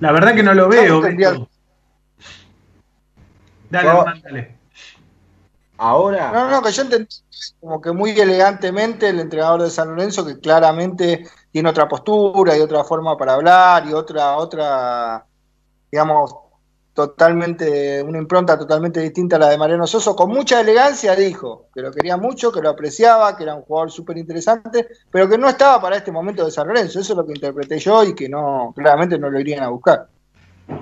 Speaker 5: La verdad que no lo veo. No, dale,
Speaker 4: no.
Speaker 5: Hernán, dale.
Speaker 3: Ahora.
Speaker 4: No, no, que yo entendí como que muy elegantemente el entrenador de San Lorenzo, que claramente tiene otra postura y otra forma para hablar y otra, otra, digamos, totalmente, una impronta totalmente distinta a la de Mariano Soso, con mucha elegancia dijo que lo quería mucho, que lo apreciaba, que era un jugador súper interesante, pero que no estaba para este momento de San Lorenzo, eso es lo que interpreté yo y que no, claramente no lo irían a buscar.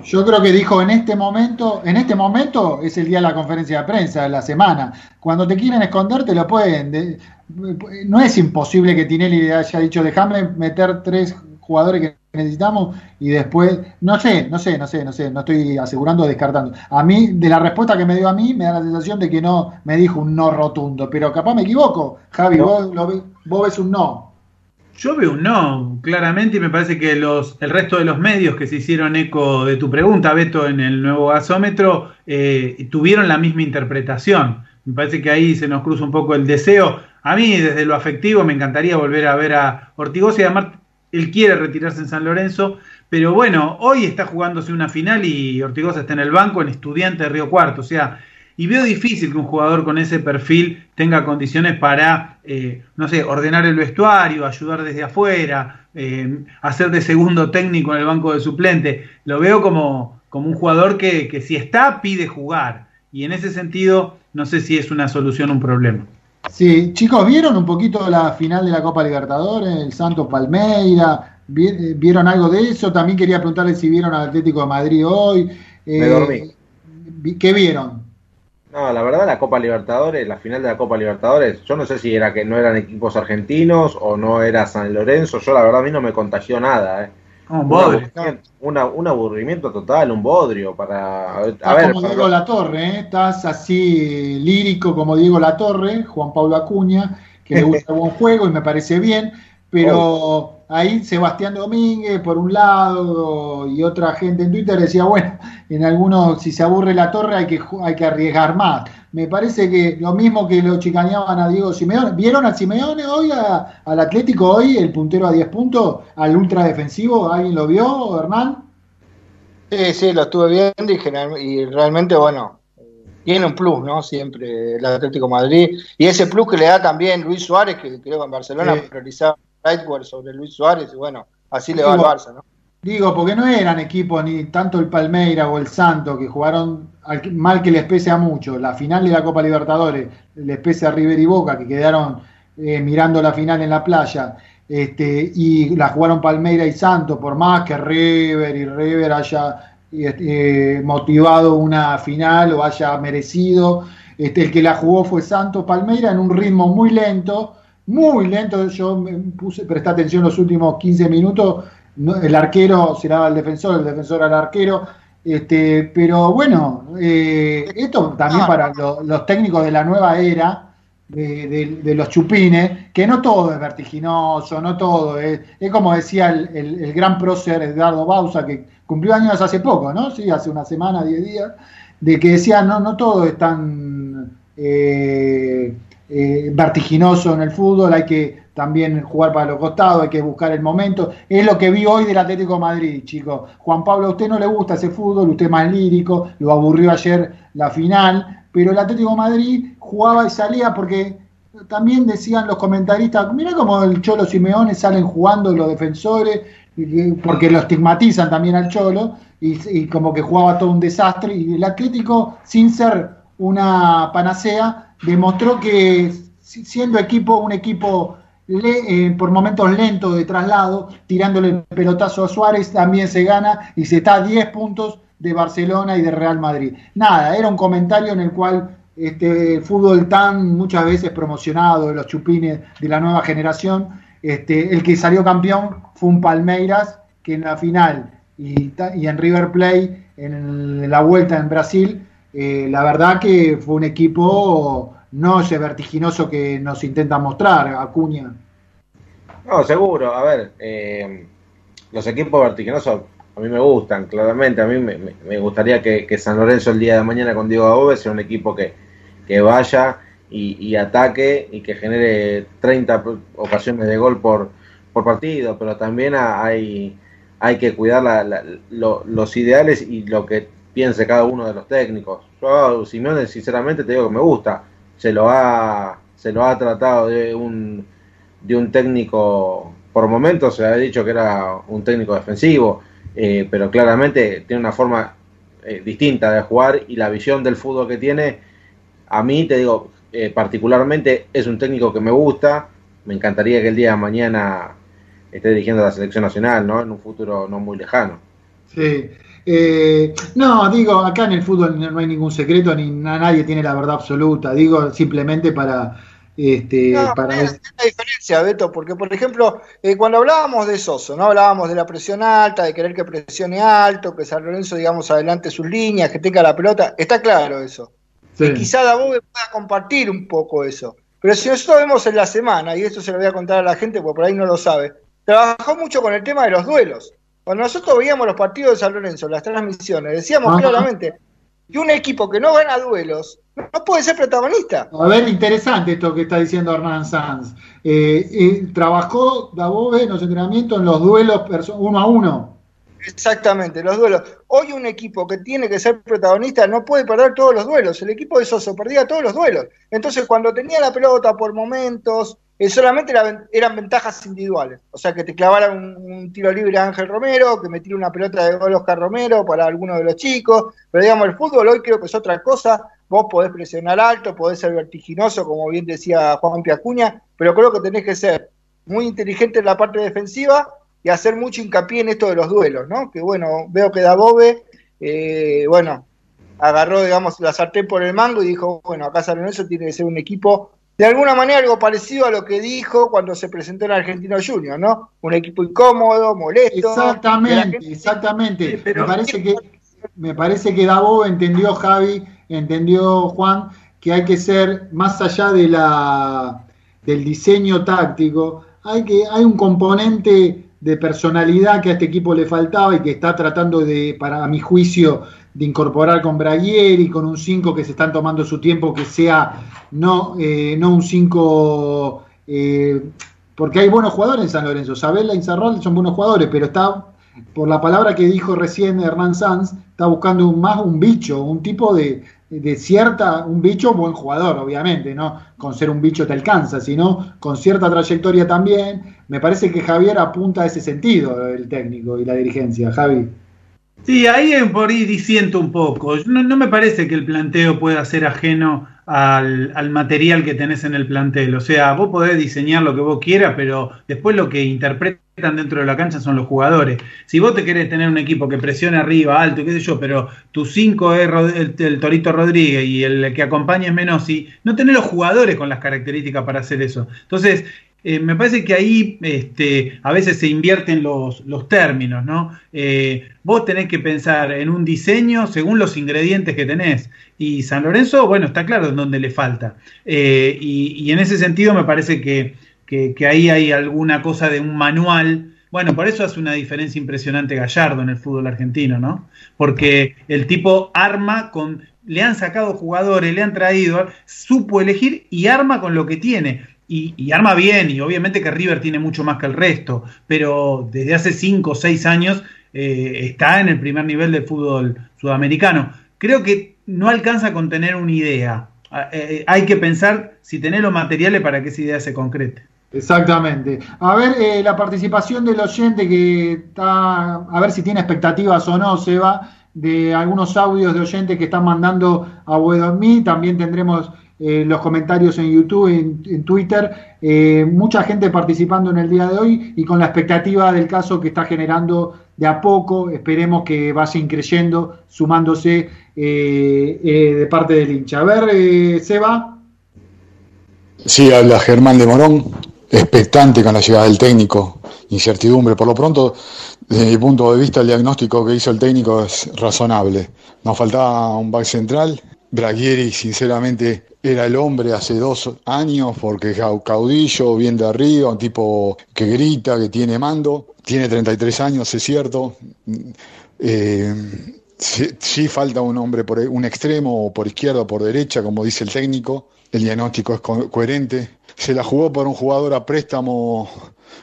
Speaker 2: Yo creo que dijo en este momento, en este momento es el día de la conferencia de prensa de la semana. Cuando te quieren esconder te lo pueden. De, no es imposible que Tinelli haya dicho déjame meter tres jugadores que necesitamos y después, no sé, no sé, no sé, no sé, no estoy asegurando o descartando. A mí, de la respuesta que me dio a mí, me da la sensación de que no me dijo un no rotundo, pero capaz me equivoco. Javi, no. vos, lo, vos ves un no.
Speaker 5: Yo veo un no, claramente, y me parece que los, el resto de los medios que se hicieron eco de tu pregunta, Beto, en el nuevo gasómetro, eh, tuvieron la misma interpretación. Me parece que ahí se nos cruza un poco el deseo. A mí, desde lo afectivo, me encantaría volver a ver a Ortigosa y además él quiere retirarse en San Lorenzo, pero bueno, hoy está jugándose una final y Ortigosa está en el banco en Estudiante de Río Cuarto, o sea, y veo difícil que un jugador con ese perfil tenga condiciones para, eh, no sé, ordenar el vestuario, ayudar desde afuera, eh, hacer de segundo técnico en el banco de suplente. Lo veo como, como un jugador que, que, si está, pide jugar. Y en ese sentido, no sé si es una solución un problema.
Speaker 2: Sí, chicos, ¿vieron un poquito la final de la Copa Libertadores, el Santos Palmeira? ¿Vieron algo de eso? También quería preguntarles si vieron al Atlético de Madrid hoy.
Speaker 3: Me dormí.
Speaker 2: ¿Qué vieron?
Speaker 3: No, la verdad la Copa Libertadores, la final de la Copa Libertadores, yo no sé si era que no eran equipos argentinos o no era San Lorenzo, yo la verdad a mí no me contagió nada, ¿eh?
Speaker 5: Un bodrio.
Speaker 3: Una, un aburrimiento total, un bodrio para... A
Speaker 2: Estás
Speaker 3: ver,
Speaker 2: como Diego Latorre, ¿eh? estás así lírico como Diego Latorre, Juan Pablo Acuña, que le gusta el buen juego y me parece bien, pero oh. Ahí Sebastián Domínguez por un lado y otra gente en Twitter decía, bueno, en algunos si se aburre la torre hay que, hay que arriesgar más. Me parece que lo mismo que lo chicaneaban a Diego Simeone. ¿Vieron a Simeone hoy, a, al Atlético hoy, el puntero a 10 puntos, al ultra defensivo? ¿Alguien lo vio, Hernán?
Speaker 4: Sí, sí, lo estuve viendo y, y realmente, bueno, tiene un plus, ¿no? Siempre el Atlético Madrid. Y ese plus que le da también Luis Suárez, que creo que en Barcelona sí. priorizaba Lightware sobre Luis Suárez, y bueno, Así le va al Barça, ¿no?
Speaker 2: Digo, porque no eran equipos ni tanto el Palmeira o el Santo que jugaron mal que les pese a mucho. La final de la Copa Libertadores les pese a River y Boca que quedaron eh, mirando la final en la playa. Este, y la jugaron Palmeira y Santo, por más que River y River haya eh, motivado una final o haya merecido. Este, el que la jugó fue Santo Palmeira en un ritmo muy lento, muy lento. Yo me puse, presté atención los últimos 15 minutos el arquero se daba al defensor, el defensor al arquero. Este, pero bueno, eh, esto también para los técnicos de la nueva era, de, los chupines, que no todo es vertiginoso, no todo es, es como decía el, gran prócer Edgardo Bausa, que cumplió años hace poco, ¿no? Sí, hace una semana, diez días, de que decía, no, no todo es tan eh, eh, vertiginoso en el fútbol, hay que también jugar para los costados, hay que buscar el momento. Es lo que vi hoy del Atlético Madrid, chicos. Juan Pablo, a usted no le gusta ese fútbol, usted más lírico, lo aburrió ayer la final, pero el Atlético Madrid jugaba y salía porque también decían los comentaristas, mira cómo el Cholo Simeone salen jugando los defensores, porque lo estigmatizan también al Cholo, y, y como que jugaba todo un desastre, y el Atlético, sin ser una panacea, demostró que siendo equipo, un equipo eh, por momentos lento de traslado, tirándole el pelotazo a Suárez, también se gana y se está a 10 puntos de Barcelona y de Real Madrid. Nada, era un comentario en el cual este, el fútbol tan muchas veces promocionado de los chupines de la nueva generación, este, el que salió campeón fue un Palmeiras que en la final y, en River Plate, en la vuelta en Brasil, eh, la verdad que fue un equipo no ese vertiginoso que nos intenta mostrar Acuña.
Speaker 3: No, seguro. A ver, eh, los equipos vertiginosos a mí me gustan, claramente. A mí me, gustaría que, San Lorenzo el día de mañana con Diego Agobe sea un equipo que, vaya y, ataque y que genere 30 ocasiones de gol por, por partido, pero también hay, hay que cuidar los ideales y lo que piense cada uno de los técnicos. Yo, sinceramente, te digo que me gusta se lo ha, se lo ha tratado de un, de un técnico, por momentos se ha dicho que era un técnico defensivo, eh, pero claramente tiene una forma eh, distinta de jugar y la visión del fútbol que tiene, a mí te digo, eh, particularmente es un técnico que me gusta, me encantaría que el día de mañana esté dirigiendo la selección nacional, ¿no? En un futuro no muy lejano.
Speaker 2: Sí, eh, no, digo, acá en el fútbol no hay ningún secreto, ni nadie tiene la verdad absoluta. Digo, simplemente para. Este, para
Speaker 4: una diferencia, Beto, porque por ejemplo, eh, cuando hablábamos de Soso, ¿no? Hablábamos de la presión alta, de querer que presione alto, que San Lorenzo, digamos, adelante sus líneas, que tenga la pelota. Está claro eso. Y quizá Dabove pueda compartir un poco eso. Pero si nosotros vemos en la semana, y esto se lo voy a contar a la gente porque por ahí no lo sabe, trabajó mucho con el tema de los duelos. Cuando nosotros veíamos los partidos de San Lorenzo, las transmisiones, decíamos claramente que un equipo que no gana duelos no puede ser protagonista.
Speaker 2: A ver, interesante esto que está diciendo Hernán Sanz. Eh, eh, trabajó Dabove en los entrenamientos en los duelos uno a uno.
Speaker 4: Exactamente, los duelos. Hoy un equipo que tiene que ser protagonista no puede perder todos los duelos. El equipo de Soso perdía todos los duelos. Entonces, cuando tenía la pelota por momentos, eh, solamente eran ventajas individuales. O sea, que te clavara un, tiro libre a Ángel Romero, que metiera una pelota de gol Oscar Romero para alguno de los chicos. Pero digamos, el fútbol hoy creo que es otra cosa. Vos podés presionar alto, podés ser vertiginoso, como bien decía Juan Piacuña, pero creo que tenés que ser muy inteligente en la parte defensiva y hacer mucho hincapié en esto de los duelos, ¿no? Que bueno, veo que Dabove, eh, bueno, agarró, digamos, la sartén por el mango y dijo, bueno, acá San Lorenzo tiene que ser un equipo de alguna manera algo parecido a lo que dijo cuando se presentó en Argentino Junior, ¿no? Un equipo incómodo, molesto.
Speaker 2: Exactamente, exactamente. me parece que me parece que Davo entendió Javi, entendió Juan que hay que ser más allá de la del diseño táctico, hay que hay un componente de personalidad que a este equipo le faltaba y que está tratando de, para mi juicio, de incorporar con Braguieri, con un 5 que se están tomando su tiempo, que sea no, eh, no un 5, eh, porque hay buenos jugadores en San Lorenzo, Sabela y son buenos jugadores, pero está, por la palabra que dijo recién Hernán Sanz, está buscando más un bicho, un tipo de, de cierta, un bicho buen jugador, obviamente, ¿no? Con ser un bicho te alcanza, sino con cierta trayectoria también. Me parece que Javier apunta a ese sentido, el técnico y la dirigencia. Javi.
Speaker 5: Sí, ahí por ahí disiento un poco. No, me parece que el planteo pueda ser ajeno al, al, material que tenés en el plantel. O sea, vos podés diseñar lo que vos quieras, pero después lo que interpretan dentro de la cancha son los jugadores. Si vos te querés tener un equipo que presione arriba, alto, qué sé yo, pero tu 5 es el, Torito Rodríguez y el que acompaña es Menossi, no tenés los jugadores con las características para hacer eso. Entonces, eh, me parece que ahí este, a veces se invierten los, términos, ¿no? Eh, vos tenés que pensar en un diseño según los ingredientes que tenés. Y San Lorenzo, bueno, está claro en dónde le falta. Eh, y, en ese sentido me parece que, que, ahí hay alguna cosa de un manual. Bueno, por eso hace una diferencia impresionante Gallardo en el fútbol argentino, ¿no? Porque el tipo arma con... Le han sacado jugadores, le han traído, supo elegir y arma con lo que tiene y, arma bien, y obviamente que River tiene mucho más que el resto, pero desde hace 5 o 6 años eh, está en el primer nivel del fútbol sudamericano. Creo que no alcanza con tener una idea. Ah, eh, eh, hay que pensar si tener los materiales para que esa idea se concrete.
Speaker 2: Exactamente. A ver, la participación del oyente que está, a ver si tiene expectativas o no, Seba, de algunos audios de oyentes que están mandando a Mí. También tendremos eh, los comentarios en YouTube, en, Twitter, eh, mucha gente participando en el día de hoy y con la expectativa del caso que está generando de a poco, esperemos que vaya increyendo, sumándose eh, de parte del hincha. A ver, Seba.
Speaker 8: Sí, habla Germán de Morón, expectante con la llegada del técnico, incertidumbre. Por lo pronto, desde mi punto de vista, el diagnóstico que hizo el técnico es razonable. Nos faltaba un back central. Braguieri, sinceramente, era el hombre hace dos años porque caudillo, bien de arriba, un tipo que grita, que tiene mando, tiene 33 años, es cierto. Eh, sí, falta un hombre por un extremo, o por izquierda o por derecha, como dice el técnico. El diagnóstico es coherente. Se la jugó por un jugador a préstamo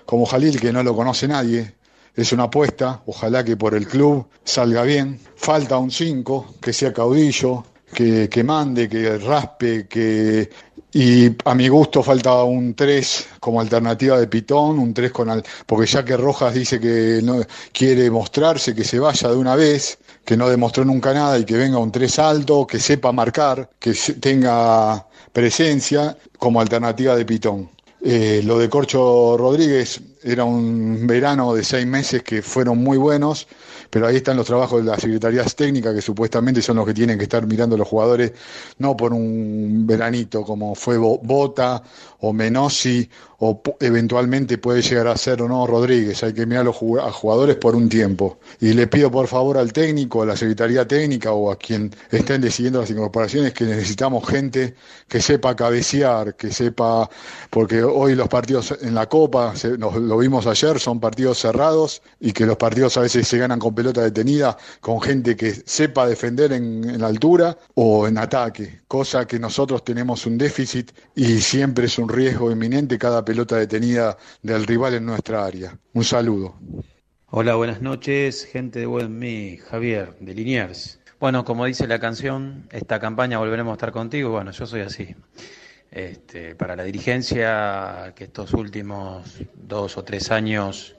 Speaker 8: como Jalil, que no lo conoce nadie. Es una apuesta, ojalá que por el club salga bien. Falta un 5, que sea caudillo, que, mande, que raspe, que y a mi gusto falta un 3 como alternativa de Pitón, un 3 con al, porque ya que Rojas dice que no quiere mostrarse, que se vaya de una vez, que no demostró nunca nada y que venga un 3 alto, que sepa marcar, que tenga presencia como alternativa de Pitón. Eh, lo de Corcho Rodríguez era un verano de seis meses que fueron muy buenos pero ahí están los trabajos de las secretarías técnicas que supuestamente son los que tienen que estar mirando a los jugadores, no por un veranito como fue Bota o Menossi o eventualmente puede llegar a ser o no Rodríguez. Hay que mirar a los jugadores por un tiempo. Y le pido por favor al técnico, a la Secretaría Técnica o a quien estén decidiendo las incorporaciones que necesitamos gente que sepa cabecear, que sepa, porque hoy los partidos en la Copa, nos, lo vimos ayer, son partidos cerrados y que los partidos a veces se ganan con pelota detenida, con gente que sepa defender en, en la altura o en ataque, cosa que nosotros tenemos un déficit y siempre es un riesgo inminente cada pelota detenida del rival en nuestra área. Un saludo.
Speaker 9: Hola, buenas noches, gente de Buen Javier, de Liniers. Bueno, como dice la canción, esta campaña volveremos a estar contigo. Bueno, yo soy así. Este, para la dirigencia, que estos últimos dos o tres años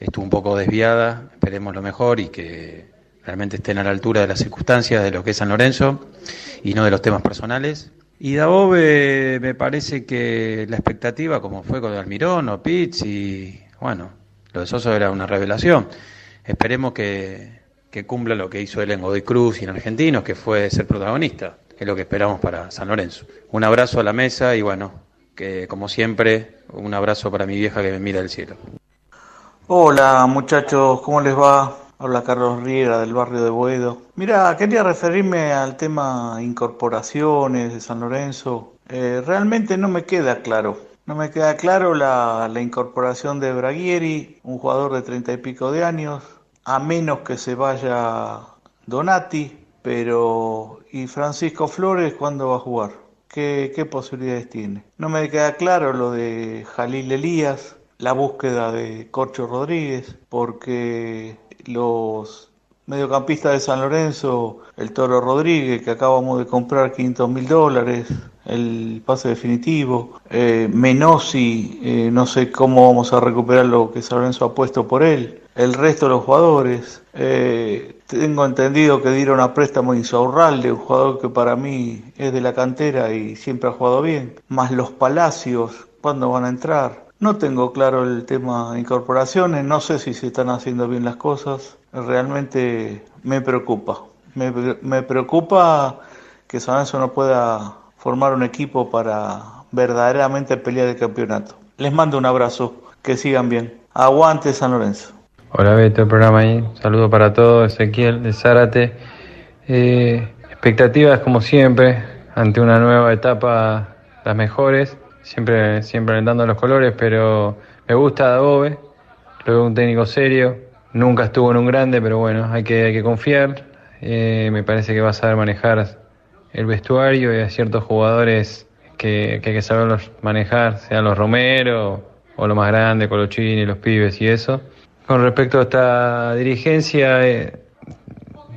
Speaker 9: estuvo un poco desviada, esperemos lo mejor y que realmente estén a la altura de las circunstancias de lo que es San Lorenzo y no de los temas personales. Y Dabove me parece que la expectativa, como fue con Almirón o Pitts, y bueno, lo de Soso era una revelación. Esperemos que, cumpla lo que hizo él en Godoy Cruz y en Argentinos, que fue ser protagonista, que es lo que esperamos para San Lorenzo. Un abrazo a la mesa y bueno, que como siempre, un abrazo para mi vieja que me mira del cielo.
Speaker 10: Hola muchachos, ¿cómo les va? Hola Carlos Riera del barrio de Boedo. Mira, quería referirme al tema incorporaciones de San Lorenzo. Eh, realmente no me queda claro. No me queda claro la, incorporación de Braguieri, un jugador de treinta y pico de años, a menos que se vaya Donati, pero ¿y Francisco Flores cuándo va a jugar? ¿Qué, qué posibilidades tiene? No me queda claro lo de Jalil Elías, la búsqueda de Corcho Rodríguez, porque los mediocampista de San Lorenzo, el Toro Rodríguez, que acabamos de comprar 500 mil dólares, el pase definitivo. Eh, Menosi, eh, no sé cómo vamos a recuperar lo que San Lorenzo ha puesto por él. El resto de los jugadores. Eh, tengo entendido que dieron a préstamo Insaurralde, un jugador que para mí es de la cantera y siempre ha jugado bien. Más los Palacios, ¿cuándo van a entrar? No tengo claro el tema de incorporaciones, no sé si se están haciendo bien las cosas. Realmente me preocupa. Me, me preocupa que San Lorenzo no pueda formar un equipo para verdaderamente pelear el campeonato. Les mando un abrazo, que sigan bien. Aguante San Lorenzo.
Speaker 11: Hola Beto, el programa ahí. Saludo para todos, Ezequiel de Zárate. Eh, expectativas como siempre, ante una nueva etapa, las mejores, siempre, siempre alentando los colores, pero me gusta Dabobe, lo veo un técnico serio, nunca estuvo en un grande, pero bueno, hay que, hay que confiar. Eh, me parece que va a saber manejar el vestuario y a ciertos jugadores que, que hay que saberlos manejar, sean los Romero o los más grandes, Colochini, los pibes y eso. Con respecto a esta dirigencia, eh,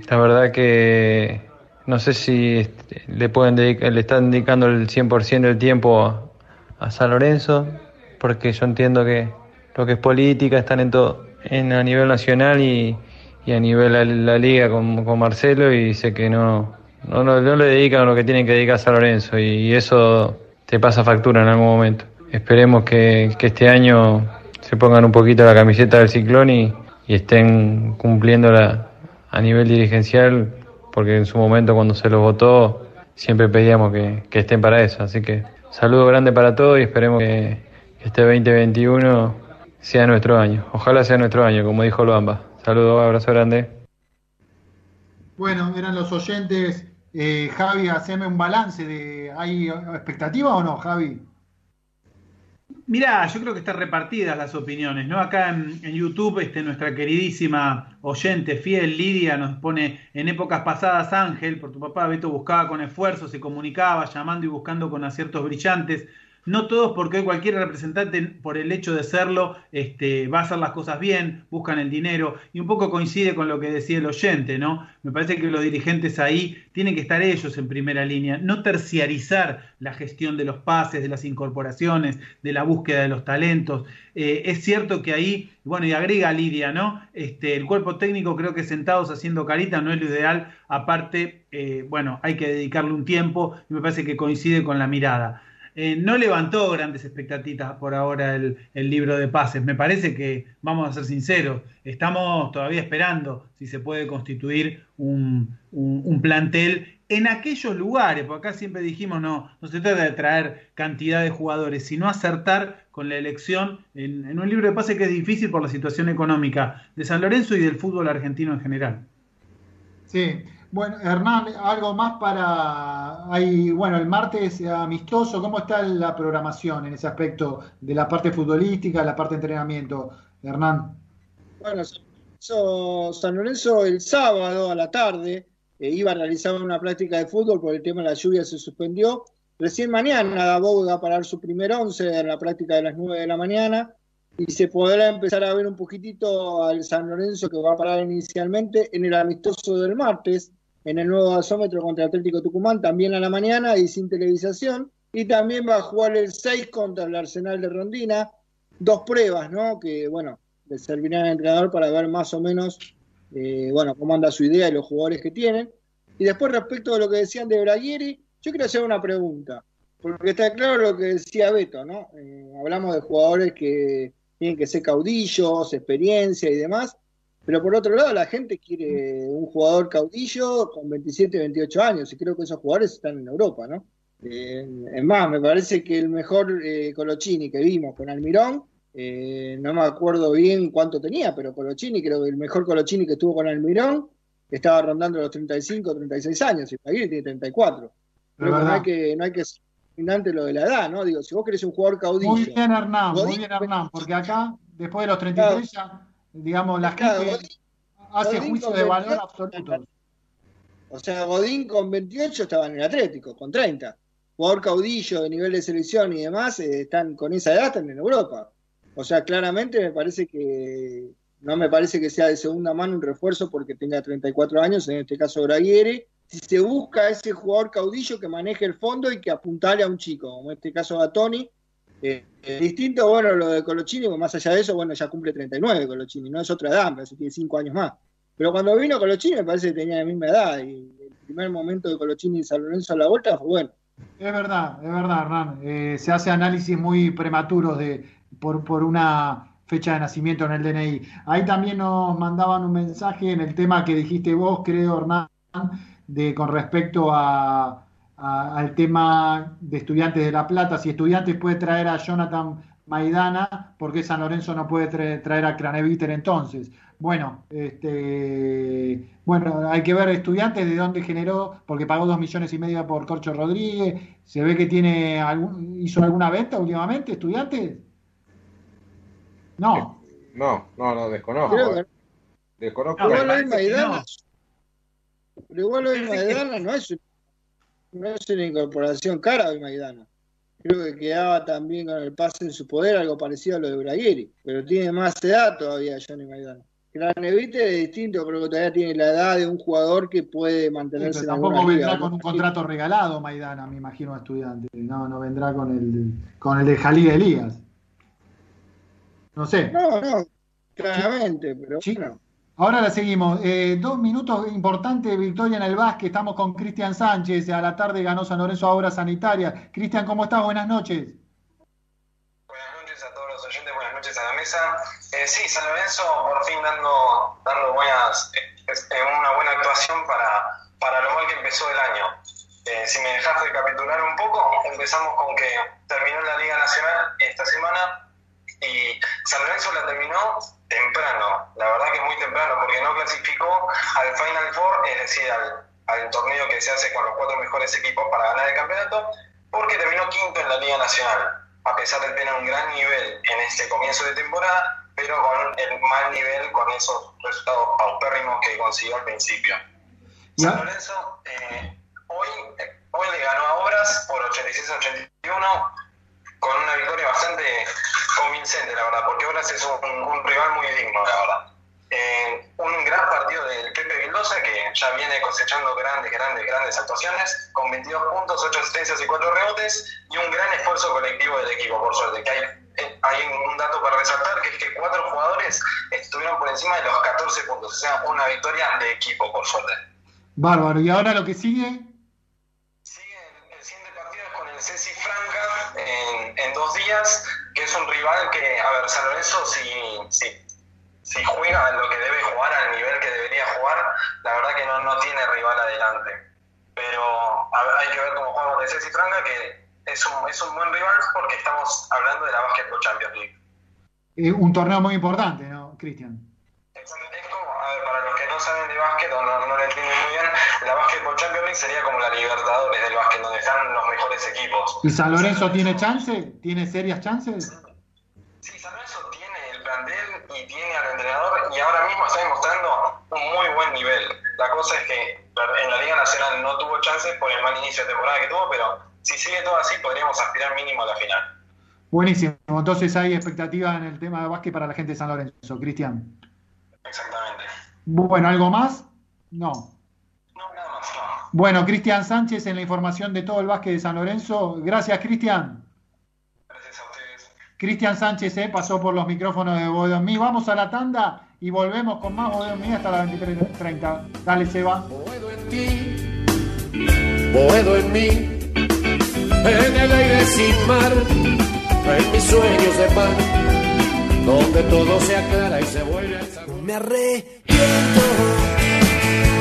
Speaker 11: la verdad que no sé si le pueden le están dedicando el 100% del tiempo a, San Lorenzo, porque yo entiendo que lo que es política están en todo, en a nivel nacional y, y a nivel la, la liga con, con Marcelo y sé que no, no, no, no, le dedican lo que tienen que dedicar a San Lorenzo y, eso te pasa factura en algún momento. Esperemos que, que, este año se pongan un poquito la camiseta del ciclón y, y estén cumpliéndola a nivel dirigencial, porque en su momento cuando se los votó siempre pedíamos que, que estén para eso. Así que saludo grande para todos y esperemos que, este 2021 sea nuestro año. Ojalá sea nuestro año, como dijo Luamba. Saludos, abrazo grande.
Speaker 2: Bueno, eran los oyentes eh, Javi, haceme un balance de ¿hay expectativa o no, Javi?
Speaker 5: Mirá, yo creo que están repartidas las opiniones, ¿no? Acá en, YouTube, este, nuestra queridísima oyente fiel, Lidia, nos pone en épocas pasadas, Ángel, por tu papá, Beto buscaba con esfuerzo, se comunicaba, llamando y buscando con aciertos brillantes no todos, porque cualquier representante, por el hecho de serlo, este, va a hacer las cosas bien, buscan el dinero, y un poco coincide con lo que decía el oyente, ¿no? Me parece que los dirigentes ahí tienen que estar ellos en primera línea, no terciarizar la gestión de los pases, de las incorporaciones, de la búsqueda de los talentos. Eh, es cierto que ahí, bueno, y agrega Lidia, ¿no? Este, el cuerpo técnico creo que sentados haciendo carita no es lo ideal, aparte, eh, bueno, hay que dedicarle un tiempo, y me parece que coincide con la mirada. Eh, no levantó grandes expectativas por ahora el, el, libro de pases. Me parece que, vamos a ser sinceros, estamos todavía esperando si se puede constituir un, un, plantel en aquellos lugares, porque acá siempre dijimos, no, no se trata de traer cantidad de jugadores, sino acertar con la elección en, en un libro de pases que es difícil por la situación económica de San Lorenzo y del fútbol argentino en general.
Speaker 2: Sí, bueno, Hernán, algo más para. Hay, bueno, el martes amistoso, ¿cómo está la programación en ese aspecto de la parte futbolística, la parte de entrenamiento, Hernán?
Speaker 4: Bueno, San Lorenzo el sábado a la tarde eh, iba a realizar una práctica de fútbol, por el tema de la lluvia se suspendió. Recién mañana Dabou va a parar su primer once en la práctica de las 9 de la mañana y se podrá empezar a ver un poquitito al San Lorenzo que va a parar inicialmente en el amistoso del martes en el nuevo gasómetro contra Atlético Tucumán, también a la mañana y sin televisación. Y también va a jugar el 6 contra el Arsenal de Rondina. Dos pruebas, ¿no? Que, bueno, le servirán al entrenador para ver más o menos, eh, bueno, cómo anda su idea y los jugadores que tienen. Y después, respecto a lo que decían de Braguieri, yo quiero hacer una pregunta. Porque está claro lo que decía Beto, ¿no? Eh, hablamos de jugadores que tienen que ser caudillos, experiencia y demás. Pero por otro lado, la gente quiere un jugador caudillo con 27, 28 años, y creo que esos jugadores están en Europa, ¿no? Eh, es más, me parece que el mejor eh, Colochini que vimos con Almirón, eh, no me acuerdo bien cuánto tenía, pero Colochini, creo que el mejor Colochini que estuvo con Almirón estaba rondando los 35, 36 años, y Paguiri tiene 34. Creo que no hay que, no hay que ser lo de la edad, ¿no? Digo, si vos querés un jugador caudillo.
Speaker 2: Muy bien, Hernán, muy bien, Hernán, porque acá, después de los 33 ya digamos, la claro, Godín, hace Godín juicio de valor 28, absoluto.
Speaker 4: O sea, Godín con 28 estaba en el Atlético, con 30. Jugador caudillo de nivel de selección y demás, eh, están con esa edad, están en Europa. O sea, claramente me parece que no me parece que sea de segunda mano un refuerzo porque tenga 34 años, en este caso Braguieri. Si se busca ese jugador caudillo que maneje el fondo y que apuntale a un chico, como en este caso a Tony, eh, distinto, bueno, lo de Colochini, más allá de eso, bueno, ya cumple 39 Colochini, no es otra edad, que tiene 5 años más. Pero cuando vino Colochini me parece que tenía la misma edad y el primer momento de Colochini y San Lorenzo a la vuelta fue bueno.
Speaker 2: Es verdad, es verdad, Hernán. Eh, se hace análisis muy prematuros de, por, por una fecha de nacimiento en el DNI. Ahí también nos mandaban un mensaje en el tema que dijiste vos, creo, Hernán, de con respecto a, al tema de estudiantes de La Plata. Si estudiantes puede traer a Jonathan Maidana, ¿por qué San Lorenzo no puede traer a Craneviter entonces? Bueno, este, bueno, hay que ver estudiantes de dónde generó, porque pagó dos millones y medio por Corcho Rodríguez. Se ve que tiene algún, hizo alguna venta últimamente, estudiantes.
Speaker 3: No. No, no, no, desconozco. Eh. Desconozco.
Speaker 4: Pero igual hoy Maidana no es, no es una incorporación cara hoy Maidana. Creo que quedaba también con el pase en su poder, algo parecido a lo de Braguieri. Pero tiene más edad todavía Johnny Maidana. Granevite es distinto, creo que todavía tiene la edad de un jugador que puede mantenerse
Speaker 2: sí, tampoco vendrá con un contrato regalado Maidana, me imagino, a estudiante. No, no vendrá con el, con el de Jalí Elías. No sé.
Speaker 4: No, no, claramente, pero bueno.
Speaker 2: Ahora la seguimos. Eh, dos minutos importantes, victoria en el básquet. Estamos con Cristian Sánchez. A la tarde ganó San Lorenzo a Obra Sanitaria. Cristian, ¿cómo estás? Buenas noches.
Speaker 12: Buenas noches a todos los oyentes, buenas noches a la mesa. Eh, sí, San Lorenzo por fin dando, dando buenas, eh, una buena actuación para, para lo mal que empezó el año. Eh, si me dejas recapitular un poco, empezamos con que terminó la Liga Nacional esta semana y San Lorenzo la terminó temprano, la verdad que muy temprano, porque no clasificó al Final Four, es decir, al, al torneo que se hace con los cuatro mejores equipos para ganar el campeonato, porque terminó quinto en la Liga Nacional, a pesar de tener un gran nivel en este comienzo de temporada, pero con el mal nivel, con esos resultados paupérrimos que consiguió al principio. San Lorenzo eh, hoy, eh, hoy le ganó a Obras por 86-81, con una victoria bastante convincente, la verdad, porque Obras es un, rival muy digno, la verdad. Eh, un gran partido del Pepe Vildosa que ya viene cosechando grandes, grandes, grandes actuaciones, con 22 puntos, 8 asistencias y 4 rebotes, y un gran esfuerzo colectivo del equipo, por suerte, que hay, eh, un dato para resaltar, que es que cuatro jugadores estuvieron por encima de los 14 puntos, o sea, una victoria de equipo, por suerte.
Speaker 2: Bárbaro, ¿y ahora lo que sigue?
Speaker 12: Ceci Franca en, en, dos días, que es un rival que, a ver, San Lorenzo, si, si, si juega lo que debe jugar al nivel que debería jugar, la verdad que no, no tiene rival adelante. Pero hay que ver cómo jugamos de Ceci Franca, que es un, es un buen rival porque estamos hablando de la Basketball Champions League.
Speaker 2: Eh, un torneo muy importante, ¿no, Cristian?
Speaker 12: A ver, para los que no saben de básquet o no, no lo entienden muy bien, la Basketball Champions League sería como la Libertadores del básquet, donde están los mejores equipos.
Speaker 2: ¿Y San Lorenzo tiene chance? ¿Tiene serias chances?
Speaker 12: Sí, San Lorenzo tiene el plantel y tiene al entrenador y ahora mismo está demostrando un muy buen nivel. La cosa es que en la Liga Nacional no tuvo chances por el mal inicio de temporada que tuvo, pero si sigue todo así podríamos aspirar mínimo a la final.
Speaker 2: Buenísimo, entonces hay expectativa en el tema de básquet para la gente de San Lorenzo, Cristian.
Speaker 12: Exactamente.
Speaker 2: Bueno, ¿algo más? No.
Speaker 12: No, nada más, no.
Speaker 2: Bueno, Cristian Sánchez en la información de todo el básquet de San Lorenzo. Gracias, Cristian.
Speaker 12: Gracias a ustedes.
Speaker 2: Cristian Sánchez eh, pasó por los micrófonos de Boedo en mí. Vamos a la tanda y volvemos con más Boedo en mí hasta las 23.30. Dale, Seba.
Speaker 1: Boedo en ti, Boedo en mí, en el aire sin mar, en mis sueños de paz donde todo se aclara y se vuelve sabor.
Speaker 13: Me arrepiento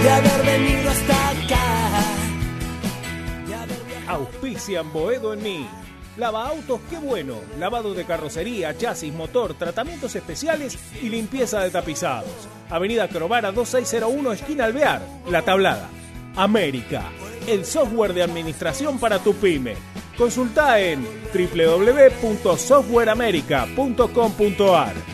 Speaker 13: de haber venido hasta acá.
Speaker 14: Auspician Boedo en mí. Lava autos, qué bueno. Lavado de carrocería, chasis, motor, tratamientos especiales y limpieza de tapizados. Avenida Crovara 2601, esquina Alvear, La Tablada. América, el software de administración para tu pyme Consulta en www.softwareamerica.com.ar.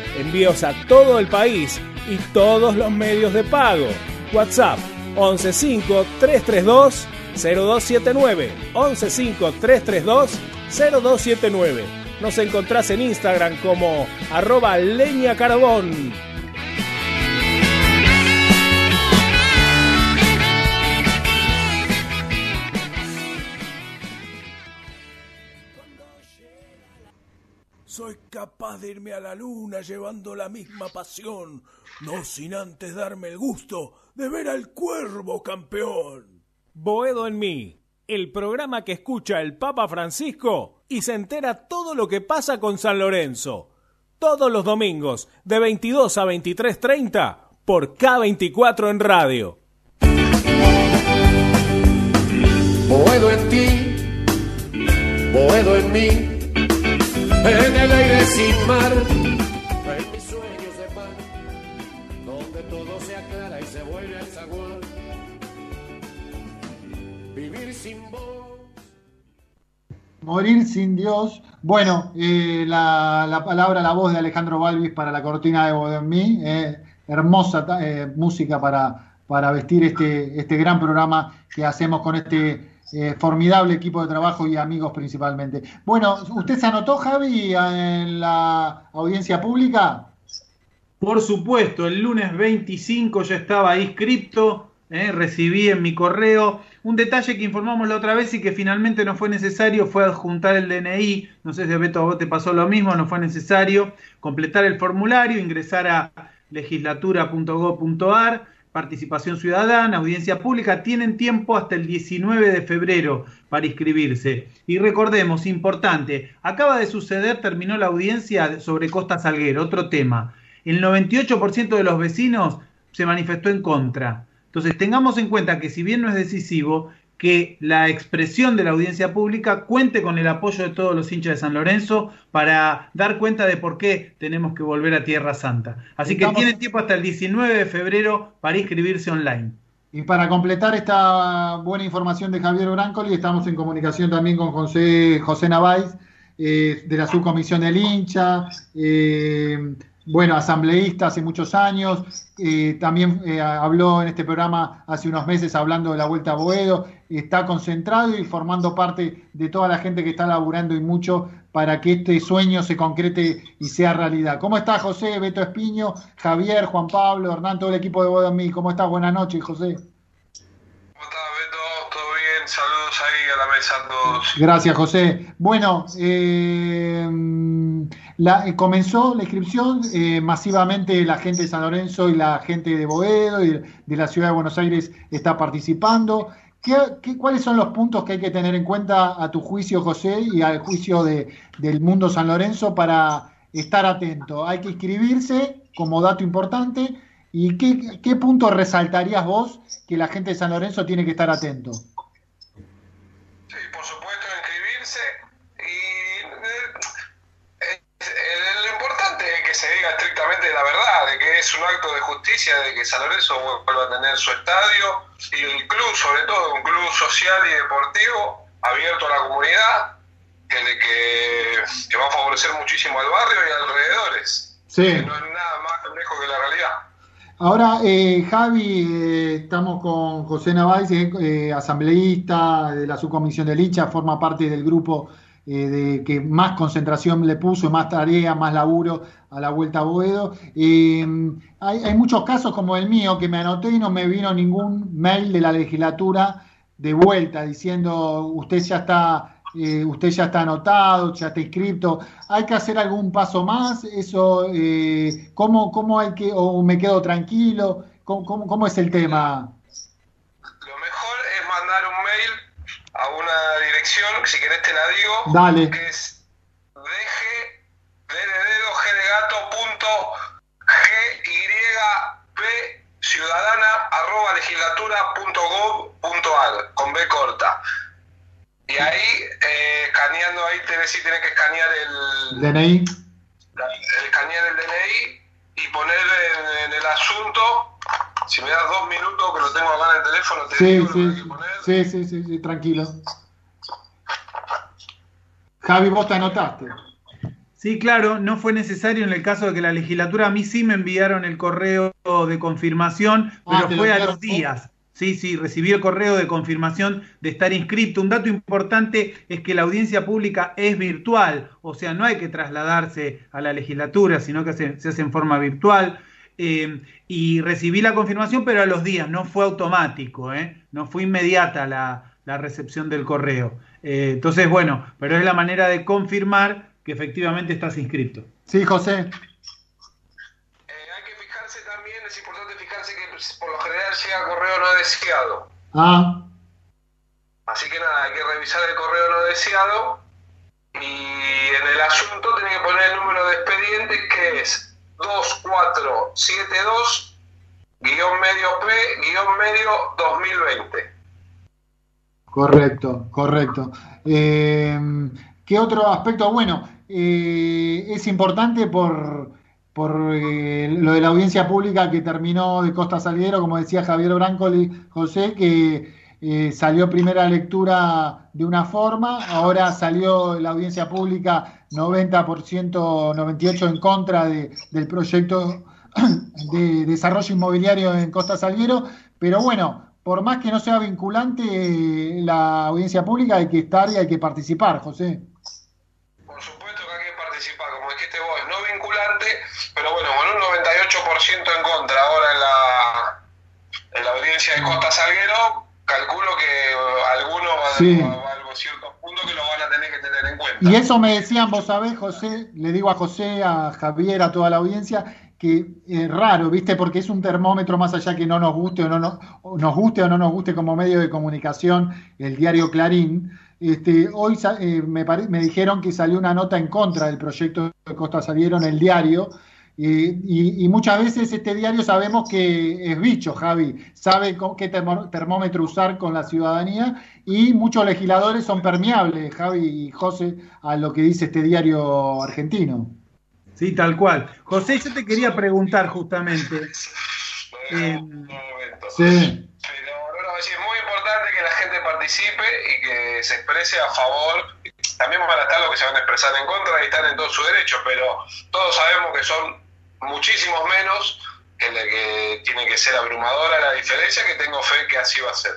Speaker 14: Envíos a todo el país y todos los medios de pago. WhatsApp 115 332 0279 115 332 0279. Nos encontrás en Instagram como arroba leña
Speaker 15: Soy capaz de irme a la luna llevando la misma pasión, no sin antes darme el gusto de ver al cuervo campeón.
Speaker 14: Boedo en mí, el programa que escucha el Papa Francisco y se entera todo lo que pasa con San Lorenzo. Todos los domingos, de 22 a 23.30, por K24 en radio.
Speaker 1: Boedo en ti, Boedo en mí, en el aire sin mar, en mis sueños de paz, donde todo se aclara y se vuelve a zaguán. Vivir sin vos.
Speaker 2: Morir sin Dios. Bueno, eh, la, la palabra, la voz de Alejandro Balvis para la cortina de Bodo en mí. eh, hermosa eh, música para, para vestir este, este gran programa que hacemos con este eh, formidable equipo de trabajo y amigos principalmente. Bueno, ¿usted se anotó, Javi, en la audiencia pública?
Speaker 5: Por supuesto, el lunes 25 ya estaba inscripto, eh, recibí en mi correo un detalle que informamos la otra vez y que finalmente no fue necesario, fue adjuntar el DNI, no sé si Beto a vos te pasó lo mismo, no fue necesario, completar el formulario, ingresar a legislatura.gov.ar, participación ciudadana, audiencia pública, tienen tiempo hasta el 19 de febrero para inscribirse. Y recordemos, importante, acaba de suceder, terminó la audiencia sobre Costa Salguero, otro tema. El 98% de los vecinos se manifestó en contra. Entonces, tengamos en cuenta que si bien no es decisivo, que la expresión de la audiencia pública cuente con el apoyo de todos los hinchas de San Lorenzo para dar cuenta de por qué tenemos que volver a Tierra Santa. Así que tienen tiempo hasta el 19 de febrero para inscribirse online.
Speaker 2: Y para completar esta buena información de Javier Brancoli, estamos en comunicación también con José, José Navais, eh, de la subcomisión del hincha, eh, bueno, asambleísta hace muchos años, eh, también eh, habló en este programa hace unos meses hablando de la Vuelta a Boedo, está concentrado y formando parte de toda la gente que está laburando y mucho para que este sueño se concrete y sea realidad. ¿Cómo está José, Beto Espiño, Javier, Juan Pablo, Hernán, todo el equipo de Boedo mí? ¿Cómo estás? Buenas noches, José.
Speaker 16: Todo bien, saludos ahí a la mesa a todos.
Speaker 2: Gracias, José. Bueno, eh, la- eh, comenzó la inscripción, eh, masivamente la gente de San Lorenzo y la gente de Boedo y de, la ciudad de Buenos Aires está participando. ¿Qué, qué- cuáles son los puntos que hay que tener en cuenta a tu juicio, José, y al juicio de- del mundo San Lorenzo para estar atento? Hay que inscribirse como dato importante. ¿Y qué, qué punto resaltarías vos que la gente de San Lorenzo tiene que estar atento?
Speaker 16: Eh, lo importante es que se diga estrictamente la verdad, de que es un acto de justicia, de que San Lorenzo vuelva a tener su estadio y el club, sobre todo un club social y deportivo abierto a la comunidad, que, que, que va a favorecer muchísimo al barrio y alrededores.
Speaker 2: Sí.
Speaker 16: Que no es nada más lejos que la realidad.
Speaker 2: Ahora, eh, Javi, eh, estamos con José Navais, eh, eh, asambleísta de la subcomisión de Licha, forma parte del grupo eh, de que más concentración le puso, más tarea, más laburo a la Vuelta a Boedo. Eh, hay, hay muchos casos como el mío que me anoté y no me vino ningún mail de la legislatura de vuelta diciendo usted ya está eh, usted ya está anotado, ya está inscrito. ¿Hay que hacer algún paso más? Eso, eh, ¿cómo, ¿Cómo hay que, o me quedo tranquilo? ¿Cómo, cómo, cómo es el tema?
Speaker 16: Lo mejor es mandar un mail a una dirección, si querés te la digo,
Speaker 2: Dale.
Speaker 16: que es deje, de de gato, punto, g, y, b, ciudadana, arroba legislatura, punto gov, punto ar, con B corta. Y ahí, eh, escaneando ahí, te si tienes que escanear el,
Speaker 2: DNI.
Speaker 16: el escanear el DNI y poner en, en el asunto, si me das dos minutos que lo tengo acá en el teléfono, te
Speaker 2: Sí,
Speaker 16: digo lo que hay
Speaker 2: sí,
Speaker 16: que poner.
Speaker 2: sí, sí, sí, sí, tranquilo. Javi, vos te anotaste.
Speaker 5: Sí, claro, no fue necesario en el caso de que la legislatura, a mí sí me enviaron el correo de confirmación,
Speaker 2: Ah,
Speaker 5: pero
Speaker 2: lo
Speaker 5: fue a los días. Sí, sí, recibí el correo de confirmación de estar inscrito. Un dato importante es que la audiencia pública es virtual, o sea, no hay que trasladarse a la legislatura, sino que se, se hace en forma virtual. Eh, y recibí la confirmación, pero a los días, no fue automático, ¿eh? no fue inmediata la, la recepción del correo. Eh, entonces, bueno, pero es la manera de confirmar que efectivamente estás inscrito.
Speaker 2: Sí, José.
Speaker 16: Es importante fijarse que pues, por lo general llega correo no deseado.
Speaker 2: Ah,
Speaker 16: Así que nada, hay que revisar el correo no deseado y en el asunto tiene que poner el número de expediente que es 2472 guion medio P guion medio 2020.
Speaker 2: correcto, correcto. Eh, ¿Qué otro aspecto? Bueno, eh, es importante por, por eh, lo de la audiencia pública que terminó de Costa Salguero, como decía Javier Brancoli, José, que eh, salió primera lectura de una forma, ahora salió la audiencia pública 90%, 98% en contra de- del proyecto de desarrollo inmobiliario en Costa Salguero, pero bueno, por más que no sea vinculante eh, la audiencia pública, hay que estar y hay que participar, José.
Speaker 16: Participar, como dijiste vos, no vinculante, pero bueno, con un 98% en contra ahora en la, en la audiencia de Costa Salguero, calculo que algunos va
Speaker 2: Sí.
Speaker 16: a algo ciertos puntos que lo van a tener que tener en cuenta.
Speaker 2: Y eso me decían, vos sabés, José, le digo a José, a Javier, a toda la audiencia, que es raro, ¿viste? Porque es un termómetro más allá que no nos guste o no nos, guste o no nos guste como medio de comunicación, el diario Clarín. Este, hoy eh, me, me dijeron que salió una nota en contra del proyecto de Costa Salguero en el diario. Y, y muchas veces este diario sabemos que es bicho, Javi, sabe con qué termómetro usar con la ciudadanía y muchos legisladores son permeables, Javi y José, a lo que dice este diario argentino.
Speaker 5: Sí, tal cual. José, yo te quería preguntar justamente. eh,
Speaker 2: Sí.
Speaker 16: Bueno, sí, es muy importante que la gente participe y que se exprese a favor. También van a estar los que se van a expresar en contra y están en todo su derecho, pero todos sabemos que son muchísimos menos, que, la que tiene que ser abrumadora la diferencia, que tengo fe que así va a ser.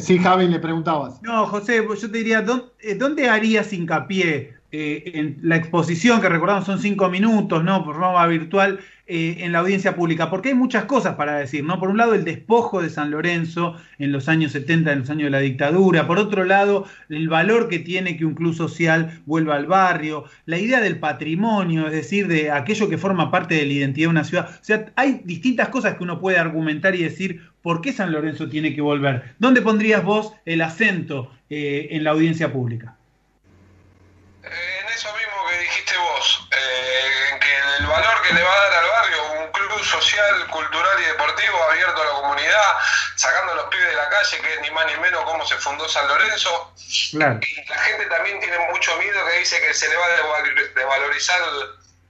Speaker 2: Sí, Javi, le preguntabas.
Speaker 5: No, José, pues yo te diría, ¿dó- eh, ¿dónde harías hincapié eh, en la exposición, que recordamos son cinco minutos, ¿no? Por forma virtual, eh, en la audiencia pública? Porque hay muchas cosas para decir, ¿no? Por un lado, el despojo de San Lorenzo en los años 70, en los años de la dictadura. Por otro lado, el valor que tiene que un club social vuelva al barrio. La idea del patrimonio, es decir, de aquello que forma parte de la identidad de una ciudad. O sea, hay distintas cosas que uno puede argumentar y decir por qué San Lorenzo tiene que volver. ¿Dónde pondrías vos el acento eh, en la audiencia pública?
Speaker 16: En eso mismo que dijiste vos, eh, en que el valor que le va a dar al club social, cultural y deportivo abierto a la comunidad, sacando a los pibes de la calle, que es ni más ni menos cómo se fundó San Lorenzo,
Speaker 5: Claro.
Speaker 16: y la gente también tiene mucho miedo que dice que se le va a deval- devalorizar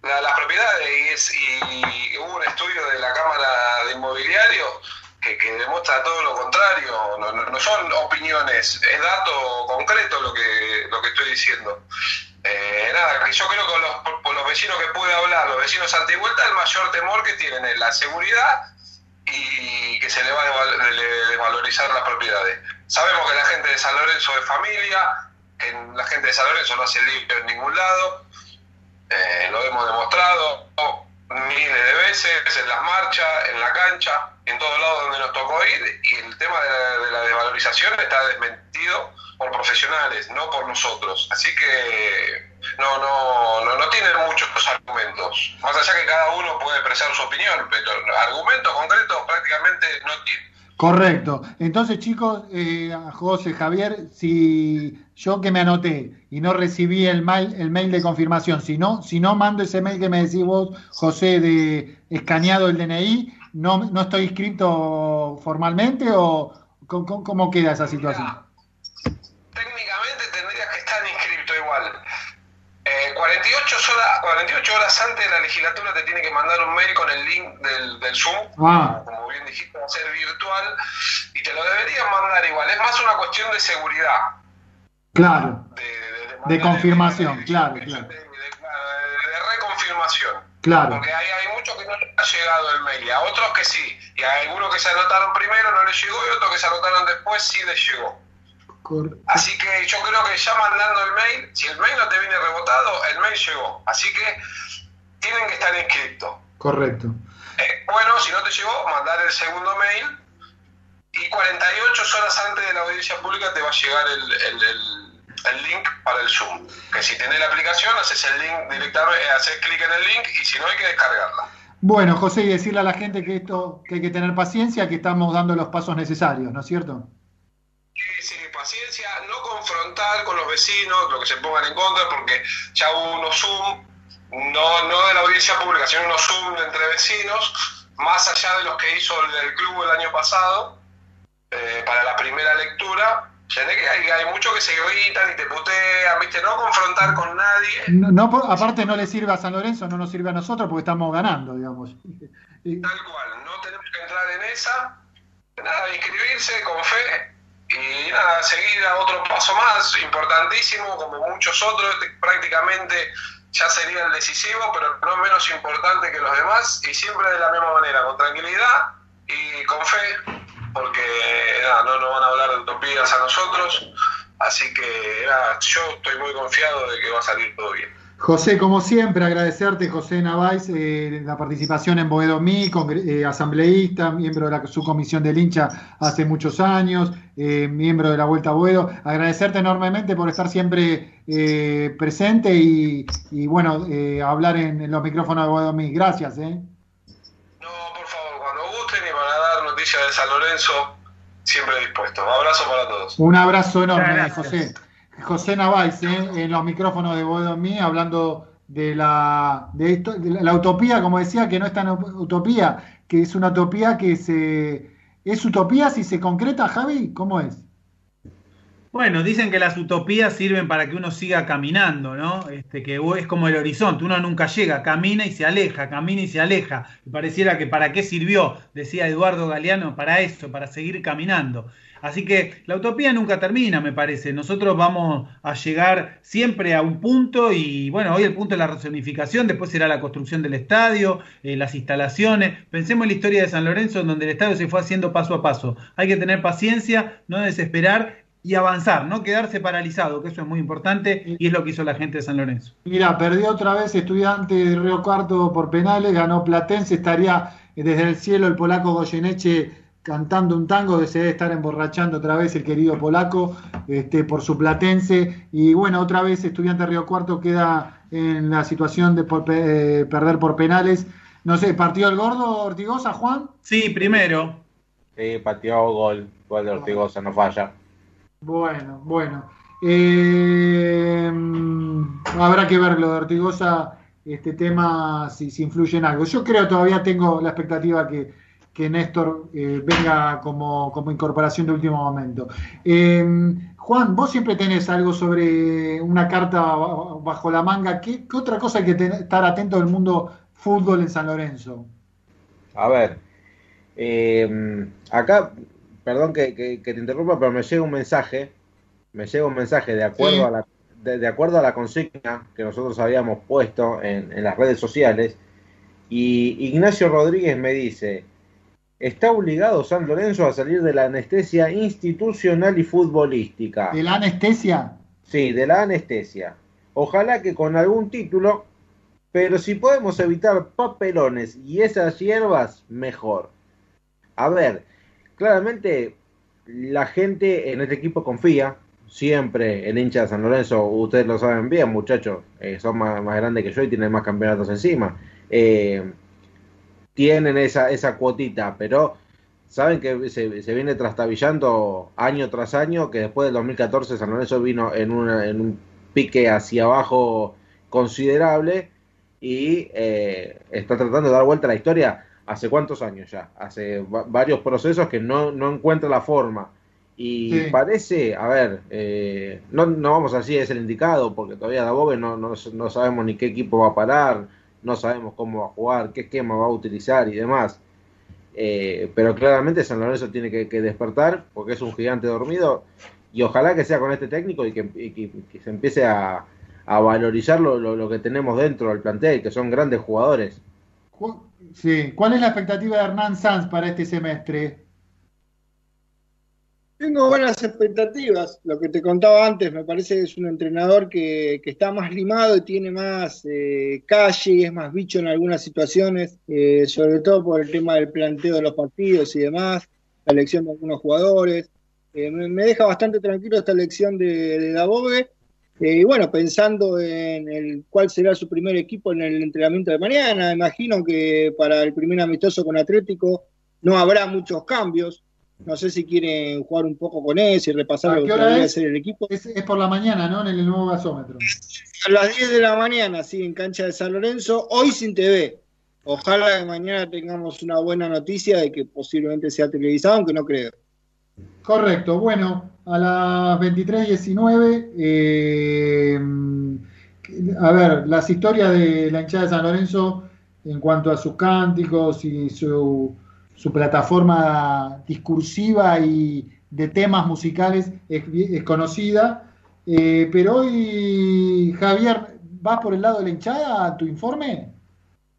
Speaker 16: la- las propiedades y, es, y hubo un estudio de la Cámara de Inmobiliario que, que demuestra todo lo contrario, no, no- no son opiniones, es dato concreto lo que, lo que estoy diciendo. Eh, nada, que yo creo que los, por, los vecinos que pude hablar, los vecinos antivuelta, el mayor temor que tienen es la seguridad y que se le va a desvalorizar las propiedades. Sabemos que la gente de San Lorenzo es familia, que la gente de San Lorenzo no hace limpio en ningún lado, eh, lo hemos demostrado miles de veces en las marchas, en la cancha. En todos lados donde nos tocó ir y el tema de la, de la desvalorización está desmentido por profesionales, no por nosotros. Así que no, no, no, no tienen muchos argumentos. Más allá que cada uno puede expresar su opinión, pero argumentos concretos prácticamente no tienen.
Speaker 2: Correcto. Entonces, chicos, eh, José, Javier, si yo que me anoté y no recibí el mail, el mail de confirmación, si no, si no mando ese mail que me decís vos, José, de escaneado el DNI, no, no estoy inscrito formalmente o cómo, cómo queda esa situación?
Speaker 16: Técnicamente tendrías que estar inscrito igual. Eh, 48, horas, 48 horas antes de la legislatura te tiene que mandar un mail con el link del, del Zoom,
Speaker 2: Ah.
Speaker 16: como bien dijiste, va a ser virtual, y te lo deberían mandar igual. Es más una cuestión de seguridad.
Speaker 2: Claro. De confirmación, claro, claro.
Speaker 16: de reconfirmación.
Speaker 2: Claro.
Speaker 16: Porque hay, hay muchos que no les ha llegado el mail, y a otros que sí. Y a algunos que se anotaron primero no les llegó, y otros que se anotaron después sí les llegó. Así que yo creo que ya mandando el mail, si el mail no te viene rebotado, el mail llegó. Así que tienen que estar inscritos.
Speaker 2: correcto.
Speaker 16: Eh, bueno, si no te llegó, mandar el segundo mail y 48 horas antes de la audiencia pública te va a llegar el, el- el- el link para el Zoom. Que si tenés la aplicación, haces el link directamente, eh, haces clic en el link y si no hay que descargarla.
Speaker 2: Bueno, José, y decirle a la gente que esto, que hay que tener paciencia, que estamos dando los pasos necesarios, ¿no es cierto?
Speaker 16: Sí, sí, paciencia, no confrontar con los vecinos, lo que se pongan en contra, porque ya hubo unos Zoom, no, no de la audiencia pública, sino unos Zoom entre vecinos, más allá de los que hizo el, el club el año pasado, eh, para la primera lectura. Entendés que hay, hay muchos que se gritan y te putean, ¿viste? No confrontar con nadie.
Speaker 2: No, no aparte no le sirve a San Lorenzo, no nos sirve a nosotros porque estamos ganando, digamos.
Speaker 16: Tal cual, no tenemos que entrar en esa. Nada, inscribirse con fe y nada, seguir a otro paso más, importantísimo, como muchos otros, prácticamente ya sería el decisivo, pero no menos importante que los demás, y siempre de la misma manera, con tranquilidad y con fe, porque nada, no nos van a hablar de utopías a nosotros, así que nada, yo estoy muy confiado de que va a salir todo bien.
Speaker 2: José, como siempre, agradecerte, José Navais, eh, la participación en Boedo congre- eh, asambleísta, miembro de la subcomisión del hincha hace muchos años, eh, miembro de la Vuelta a Boedo. Agradecerte enormemente por estar siempre eh, presente y, y, bueno, hablar en, en los micrófonos de Boedo Mi. Gracias. ¿eh?
Speaker 16: De San Lorenzo, siempre dispuesto. Abrazo para todos.
Speaker 2: Un abrazo enorme, José. José Navais, ¿eh? en los micrófonos de Boedo Mi, hablando de la, de esto, de la, la utopía, como decía, que no es tan utopía, que es una utopía que se... ¿Es utopía si se concreta, Javi? ¿Cómo es?
Speaker 5: Bueno, dicen que las utopías sirven para que uno siga caminando, ¿no? Este, que es como el horizonte, uno nunca llega, camina y se aleja, camina y se aleja. Y pareciera que para qué sirvió, decía Eduardo Galeano, para eso, para seguir caminando. Así que la utopía nunca termina, me parece. Nosotros vamos a llegar siempre a un punto y bueno, hoy el punto es la rezonificación, después será la construcción del estadio, eh, las instalaciones. Pensemos en la historia de San Lorenzo, en donde el estadio se fue haciendo paso a paso. Hay que tener paciencia, no desesperar y avanzar, no quedarse paralizado, que eso es muy importante y es lo que hizo la gente de San Lorenzo.
Speaker 2: Mira, perdió otra vez estudiante de Río Cuarto por penales, ganó Platense, estaría desde el cielo el polaco Goyeneche cantando un tango, se debe estar emborrachando otra vez el querido polaco este, por su Platense. Y bueno, otra vez estudiante de Río Cuarto queda en la situación de por, eh, perder por penales. No sé, ¿partió el gordo Ortigosa, Juan?
Speaker 5: Sí, primero.
Speaker 3: Sí, pateó gol, gol de Ortigosa, no falla.
Speaker 2: Bueno, bueno. Eh, habrá que ver lo de Ortigosa, este tema, si, si, influye en algo. Yo creo, todavía tengo la expectativa que, que Néstor eh, venga como, como, incorporación de último momento. Eh, Juan, vos siempre tenés algo sobre una carta bajo la manga. ¿Qué, otra cosa hay que estar atento del mundo fútbol en San Lorenzo?
Speaker 3: A ver, eh, acá, perdón que, que, que, te interrumpa, pero me llega un mensaje, me llega un mensaje de acuerdo, sí. a, la, de, de, acuerdo a la consigna que nosotros habíamos puesto en, en las redes sociales, y Ignacio Rodríguez me dice, ¿está obligado San Lorenzo a salir de la anestesia institucional y futbolística?
Speaker 2: ¿De la anestesia?
Speaker 3: Sí, de la anestesia. Ojalá que con algún título, pero si podemos evitar papelones y esas hierbas, mejor. A ver, claramente la gente en este equipo confía, siempre el hincha de San Lorenzo, ustedes lo saben bien, muchachos, eh, son más, grandes que yo y tienen más campeonatos encima. Eh, tienen esa, esa cuotita, pero saben que se, se, viene trastabillando año tras año, que después del 2014 San Lorenzo vino en, una, en un pique hacia abajo considerable y eh, está tratando de dar vuelta a la historia hace cuántos años ya, hace varios procesos que no, no encuentra la forma. Y sí. parece, a ver, eh, no, no vamos a decir es el indicado, porque todavía Dabobe no, no, no sabemos ni qué equipo va a parar, no sabemos cómo va a jugar, qué esquema va a utilizar y demás. Eh, pero claramente San Lorenzo tiene que, que, despertar porque es un gigante dormido y ojalá que sea con este técnico y que, y que, que se empiece a, a valorizar lo, lo, lo, que tenemos dentro del plantel, que son grandes jugadores.
Speaker 2: Sí. ¿Cuál es la expectativa de Hernán Sanz para este semestre?
Speaker 4: Tengo buenas expectativas. Lo que te contaba antes, me parece que es un entrenador que, que está más limado y tiene más eh, calle y es más bicho en algunas situaciones, eh, sobre todo por el tema del planteo de los partidos y demás, la elección de algunos jugadores. Eh, me, deja bastante tranquilo esta elección de, de Dabobe. Y bueno, pensando en el cuál será su primer equipo en el entrenamiento de mañana, imagino que para el primer amistoso con Atlético no habrá muchos cambios no sé si quieren jugar un poco con eso y repasar lo que podría hacer el equipo.
Speaker 2: Es, es, por la mañana, ¿no? En el nuevo gasómetro.
Speaker 4: A las 10 de la mañana, sí, en cancha de San Lorenzo, hoy sin TV. Ojalá que mañana tengamos una buena noticia de que posiblemente sea televisado, aunque no creo.
Speaker 2: Correcto, bueno, a las 23.19, eh, a ver, las historias de la hinchada de San Lorenzo en cuanto a sus cánticos y su su plataforma discursiva y de temas musicales es, conocida. Eh, pero hoy, Javier, ¿vas por el lado de la hinchada tu informe?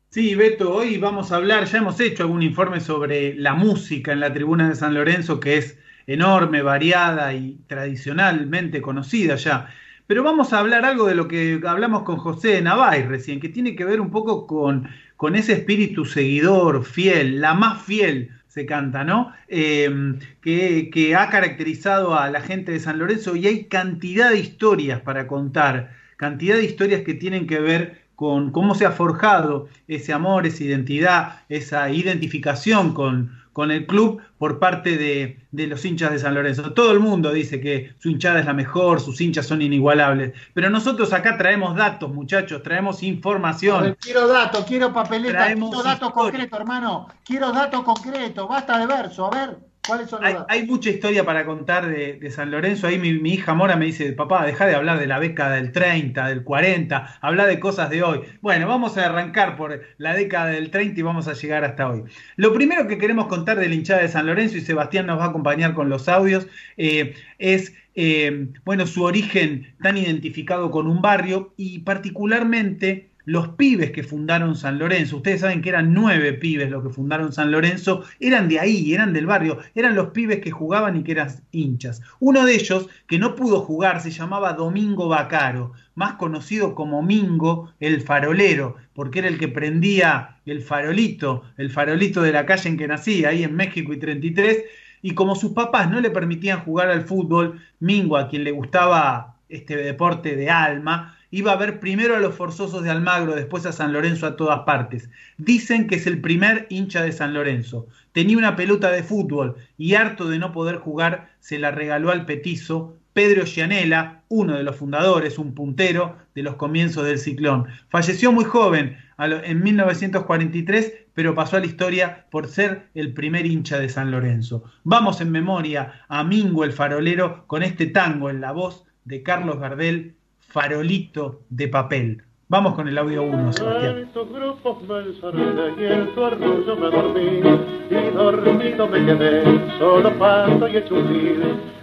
Speaker 5: Sí, Beto, hoy vamos a hablar, ya hemos hecho algún informe sobre la música en la tribuna de San Lorenzo, que es enorme, variada y tradicionalmente conocida ya. Pero vamos a hablar algo de lo que hablamos con José Navay recién, que tiene que ver un poco con con ese espíritu seguidor, fiel, la más fiel se canta, ¿no? Eh, que, que, ha caracterizado a la gente de San Lorenzo y hay cantidad de historias para contar, cantidad de historias que tienen que ver con cómo se ha forjado ese amor, esa identidad, esa identificación con, con el club por parte de, de, los hinchas de San Lorenzo. Todo el mundo dice que su hinchada es la mejor, sus hinchas son inigualables, pero nosotros acá traemos datos, muchachos, traemos información.
Speaker 2: Ver, quiero datos, quiero papeleta, traemos quiero datos concretos, hermano, quiero datos concretos, basta de verso, a ver. ¿Cuáles son los
Speaker 5: hay, hay, mucha historia para contar de, de San Lorenzo. Ahí mi, mi, hija Mora me dice, papá, deja de hablar de la década del 30, del 40, habla de cosas de hoy. Bueno, vamos a arrancar por la década del 30 y vamos a llegar hasta hoy. Lo primero que queremos contar de la hinchada de San Lorenzo, y Sebastián nos va a acompañar con los audios, eh, es eh, bueno, su origen tan identificado con un barrio y particularmente los pibes que fundaron San Lorenzo, ustedes saben que eran nueve pibes los que fundaron San Lorenzo, eran de ahí, eran del barrio, eran los pibes que jugaban y que eran hinchas. Uno de ellos, que no pudo jugar, se llamaba Domingo Bacaro, más conocido como Mingo el farolero, porque era el que prendía el farolito, el farolito de la calle en que nací, ahí en México y 33, y como sus papás no le permitían jugar al fútbol, Mingo, a quien le gustaba este deporte de alma, iba a ver primero a los forzosos de Almagro, después a San Lorenzo a todas partes. Dicen que es el primer hincha de San Lorenzo. Tenía una pelota de fútbol y harto de no poder jugar, se la regaló al petizo Pedro Gianella, uno de los fundadores, un puntero de los comienzos del ciclón. Falleció muy joven, en 1943, pero pasó a la historia por ser el primer hincha de San Lorenzo. Vamos en memoria a Mingo el farolero con este tango en la voz de Carlos Gardel farolito de papel. Vamos con el audio 1, Sebastián.
Speaker 17: Tus grupos me encerré y en tu arrullo me dormí y dormido me quedé. Solo paso y hecho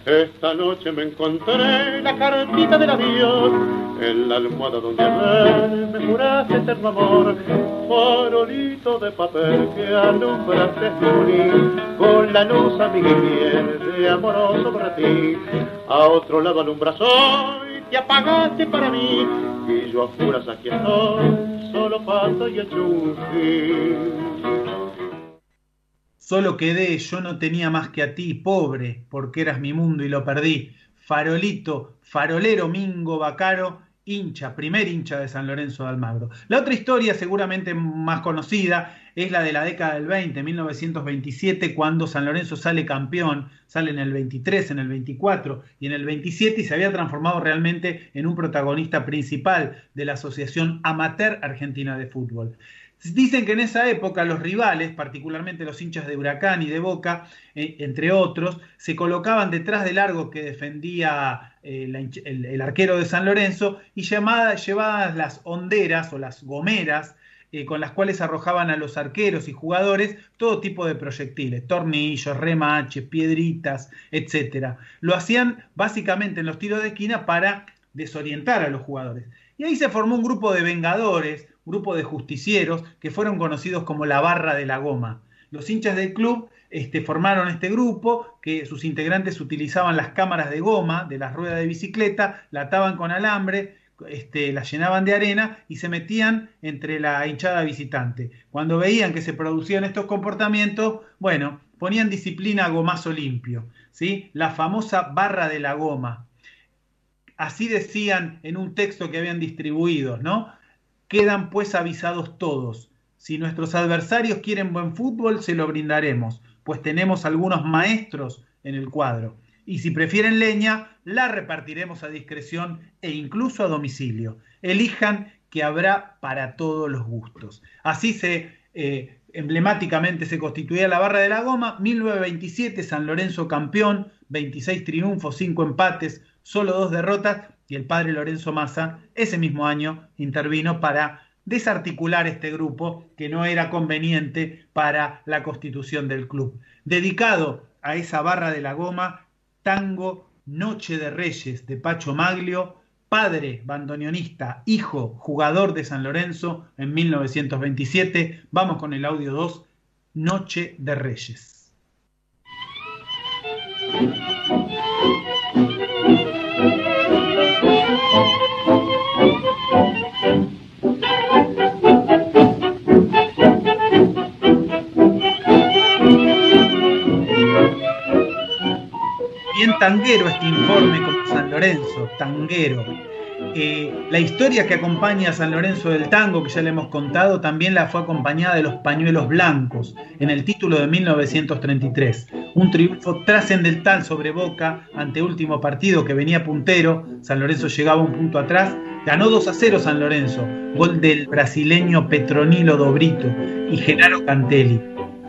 Speaker 17: Esta noche me encontré la cartita del adiós en la almohada donde ayer me juraste eterno amor. Farolito de papel que alumbraste mi con la luz amiga y miel de amoroso para ti. A otro lado alumbras hoy te apagaste para mí y yo a juras aquí estoy, solo falta y chunji.
Speaker 5: Solo quedé, yo no tenía más que a ti, pobre, porque eras mi mundo y lo perdí. Farolito, farolero Mingo Bacaro, hincha, primer hincha de San Lorenzo de Almagro. La otra historia, seguramente más conocida, es la de la década del 20, 1927, cuando San Lorenzo sale campeón, sale en el 23, en el 24 y en el 27 y se había transformado realmente en un protagonista principal de la Asociación Amateur Argentina de Fútbol. Dicen que en esa época los rivales, particularmente los hinchas de Huracán y de Boca, eh, entre otros, se colocaban detrás del largo que defendía eh, el, arquero de San Lorenzo y llamadas, llevadas las honderas o las gomeras eh, con las cuales arrojaban a los arqueros y jugadores todo tipo de proyectiles, tornillos, remaches, piedritas, etc. Lo hacían básicamente en los tiros de esquina para desorientar a los jugadores. Y ahí se formó un grupo de vengadores, grupo de justicieros que fueron conocidos como la barra de la goma. Los hinchas del club este, formaron este grupo, que sus integrantes utilizaban las cámaras de goma de las ruedas de bicicleta, la ataban con alambre, este, la llenaban de arena y se metían entre la hinchada visitante. Cuando veían que se producían estos comportamientos, bueno, ponían disciplina a gomazo limpio, ¿sí? La famosa barra de la goma. Así decían en un texto que habían distribuido, ¿no? Quedan pues avisados todos. Si nuestros adversarios quieren buen fútbol, se lo brindaremos, pues tenemos algunos maestros en el cuadro. Y si prefieren leña, la repartiremos a discreción e incluso a domicilio. Elijan que habrá para todos los gustos. Así se eh, emblemáticamente se constituía la barra de la goma. 1927, San Lorenzo campeón, 26 triunfos, 5 empates, solo dos derrotas. Y el padre Lorenzo Massa, ese mismo año, intervino para desarticular este grupo que no era conveniente para la constitución del club. Dedicado a esa barra de la goma, tango Noche de Reyes de Pacho Maglio, padre bandoneonista, hijo jugador de San Lorenzo en 1927. Vamos con el audio 2, Noche de Reyes. Bien tanguero este informe con San Lorenzo, tanguero. Eh, la historia que acompaña a San Lorenzo del Tango, que ya le hemos contado, también la fue acompañada de los pañuelos blancos en el título de 1933. Un triunfo trascendental sobre Boca ante último partido que venía puntero. San Lorenzo llegaba un punto atrás. Ganó 2 a 0 San Lorenzo. Gol del brasileño Petronilo Dobrito y Genaro Cantelli.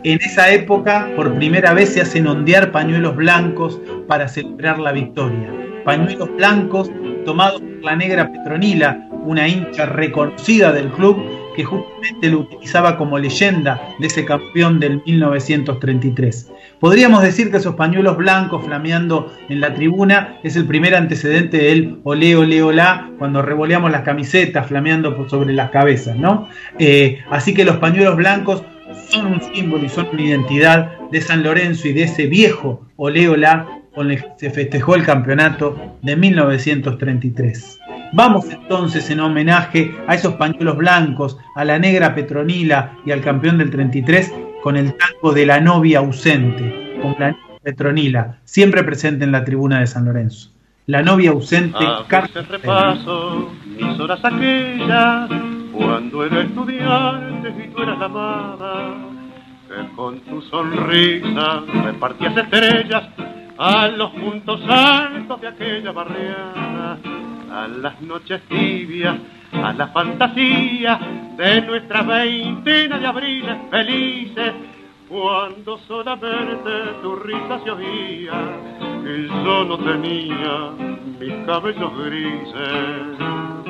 Speaker 5: En esa época, por primera vez se hacen ondear pañuelos blancos para celebrar la victoria. Pañuelos blancos tomados por la negra Petronila, una hincha reconocida del club que justamente lo utilizaba como leyenda de ese campeón del 1933. Podríamos decir que esos pañuelos blancos flameando en la tribuna es el primer antecedente del olé, olé, olá, cuando revoleamos las camisetas flameando sobre las cabezas, ¿no? Eh, así que los pañuelos blancos son un símbolo y son una identidad de San Lorenzo y de ese viejo olé, olá con el que se festejó el campeonato de 1933. Vamos entonces en homenaje a esos pañuelos blancos, a la negra Petronila y al campeón del 33 con el tango de la novia ausente, con la negra Petronila, siempre presente en la tribuna de San Lorenzo. La novia ausente,
Speaker 17: A
Speaker 5: Carlos
Speaker 17: veces repaso mis horas aquellas cuando era estudiante y tú eras la amada que con tu sonrisa repartías estrellas a los puntos altos de aquella barriada, a las noches tibias, a la fantasía de nuestra veintena de abriles felices, cuando solamente tu risa se oía y yo no tenía mis cabellos grises.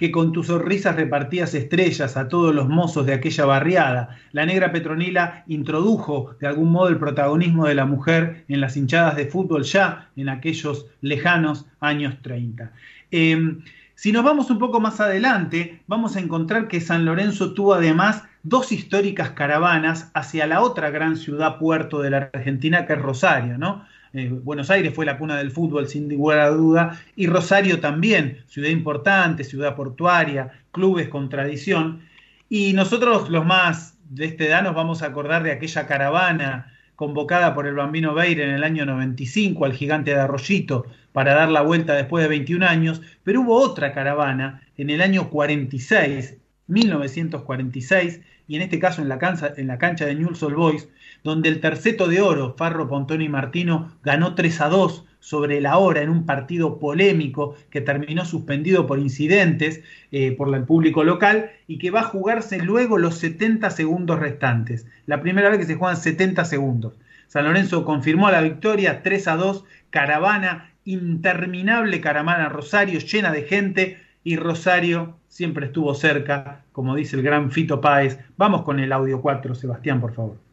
Speaker 5: Que con tus sonrisas repartías estrellas a todos los mozos de aquella barriada. La negra Petronila introdujo de algún modo el protagonismo de la mujer en las hinchadas de fútbol ya en aquellos lejanos años 30. Eh, si nos vamos un poco más adelante, vamos a encontrar que San Lorenzo tuvo además dos históricas caravanas hacia la otra gran ciudad puerto de la Argentina, que es Rosario, ¿no? Eh, Buenos Aires fue la cuna del fútbol sin ninguna duda, y Rosario también, ciudad importante, ciudad portuaria, clubes con tradición. Y nosotros los más de esta edad nos vamos a acordar de aquella caravana convocada por el Bambino Beire en el año 95 al gigante de Arroyito para dar la vuelta después de 21 años, pero hubo otra caravana en el año 46, 1946, y en este caso en la cancha, en la cancha de Newell's Old Boys, donde el terceto de oro, Farro Pontoni Martino, ganó 3 a 2 sobre la hora en un partido polémico que terminó suspendido por incidentes eh, por el público local y que va a jugarse luego los 70 segundos restantes. La primera vez que se juegan 70 segundos. San Lorenzo confirmó la victoria 3 a 2, caravana, interminable caravana Rosario, llena de gente y Rosario siempre estuvo cerca, como dice el gran Fito Páez. Vamos con el audio 4, Sebastián, por favor.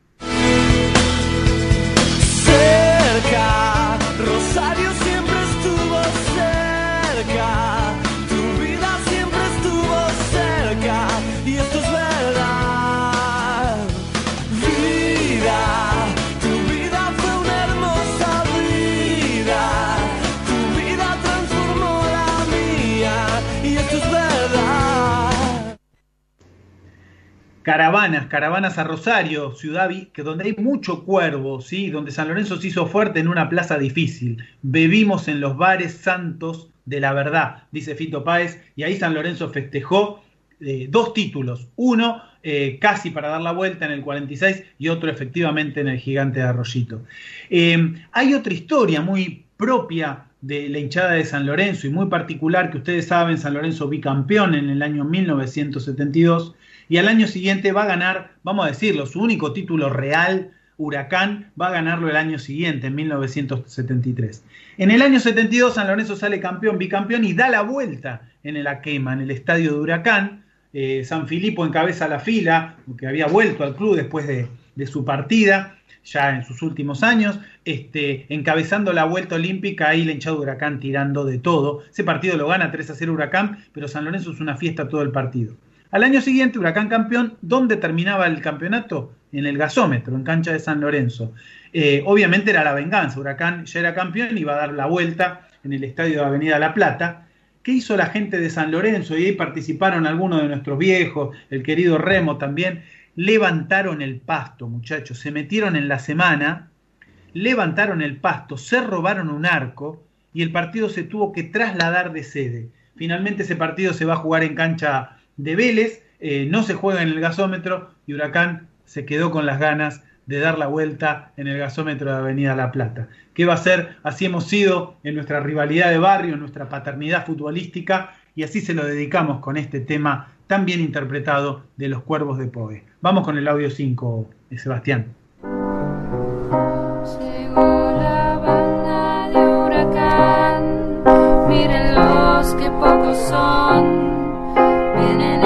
Speaker 13: Cerca, Rosario
Speaker 5: Caravanas, caravanas a Rosario, ciudad que donde hay mucho cuervo, ¿sí? donde San Lorenzo se hizo fuerte en una plaza difícil. Bebimos en los bares santos de la verdad, dice Fito Páez, y ahí San Lorenzo festejó eh, dos títulos, uno eh, casi para dar la vuelta en el 46 y otro efectivamente en el gigante de Arroyito. Eh, hay otra historia muy propia de la hinchada de San Lorenzo y muy particular que ustedes saben, San Lorenzo bicampeón en el año 1972 y al año siguiente va a ganar, vamos a decirlo, su único título real, Huracán, va a ganarlo el año siguiente, en 1973. En el año 72 San Lorenzo sale campeón, bicampeón y da la vuelta en la quema, en el estadio de Huracán. Eh, San Filipo encabeza la fila, porque había vuelto al club después de, su partida ya en sus últimos años, este, encabezando la vuelta olímpica, ahí la hinchada Huracán tirando de todo. Ese partido lo gana 3 a 0 Huracán, pero San Lorenzo es una fiesta todo el partido. Al año siguiente, Huracán campeón, ¿dónde terminaba el campeonato? En el gasómetro, en cancha de San Lorenzo. Eh, obviamente era la venganza, Huracán ya era campeón y iba a dar la vuelta en el estadio de Avenida La Plata. ¿Qué hizo la gente de San Lorenzo? Y ahí participaron algunos de nuestros viejos, el querido Remo también. Levantaron el pasto, muchachos, se metieron en la semana, levantaron el pasto, se robaron un arco y el partido se tuvo que trasladar de sede. Finalmente ese partido se va a jugar en cancha de Vélez, eh, no se juega en el gasómetro y Huracán se quedó con las ganas de dar la vuelta en el gasómetro de Avenida La Plata. ¿Qué va a ser? Así hemos sido en nuestra rivalidad de barrio, en nuestra paternidad futbolística y así se lo dedicamos con este tema tan bien interpretado de los cuervos de Poe. Vamos con el audio 5, eh, Sebastián.
Speaker 18: De huracán, mírenlos que pocos son. Vienen en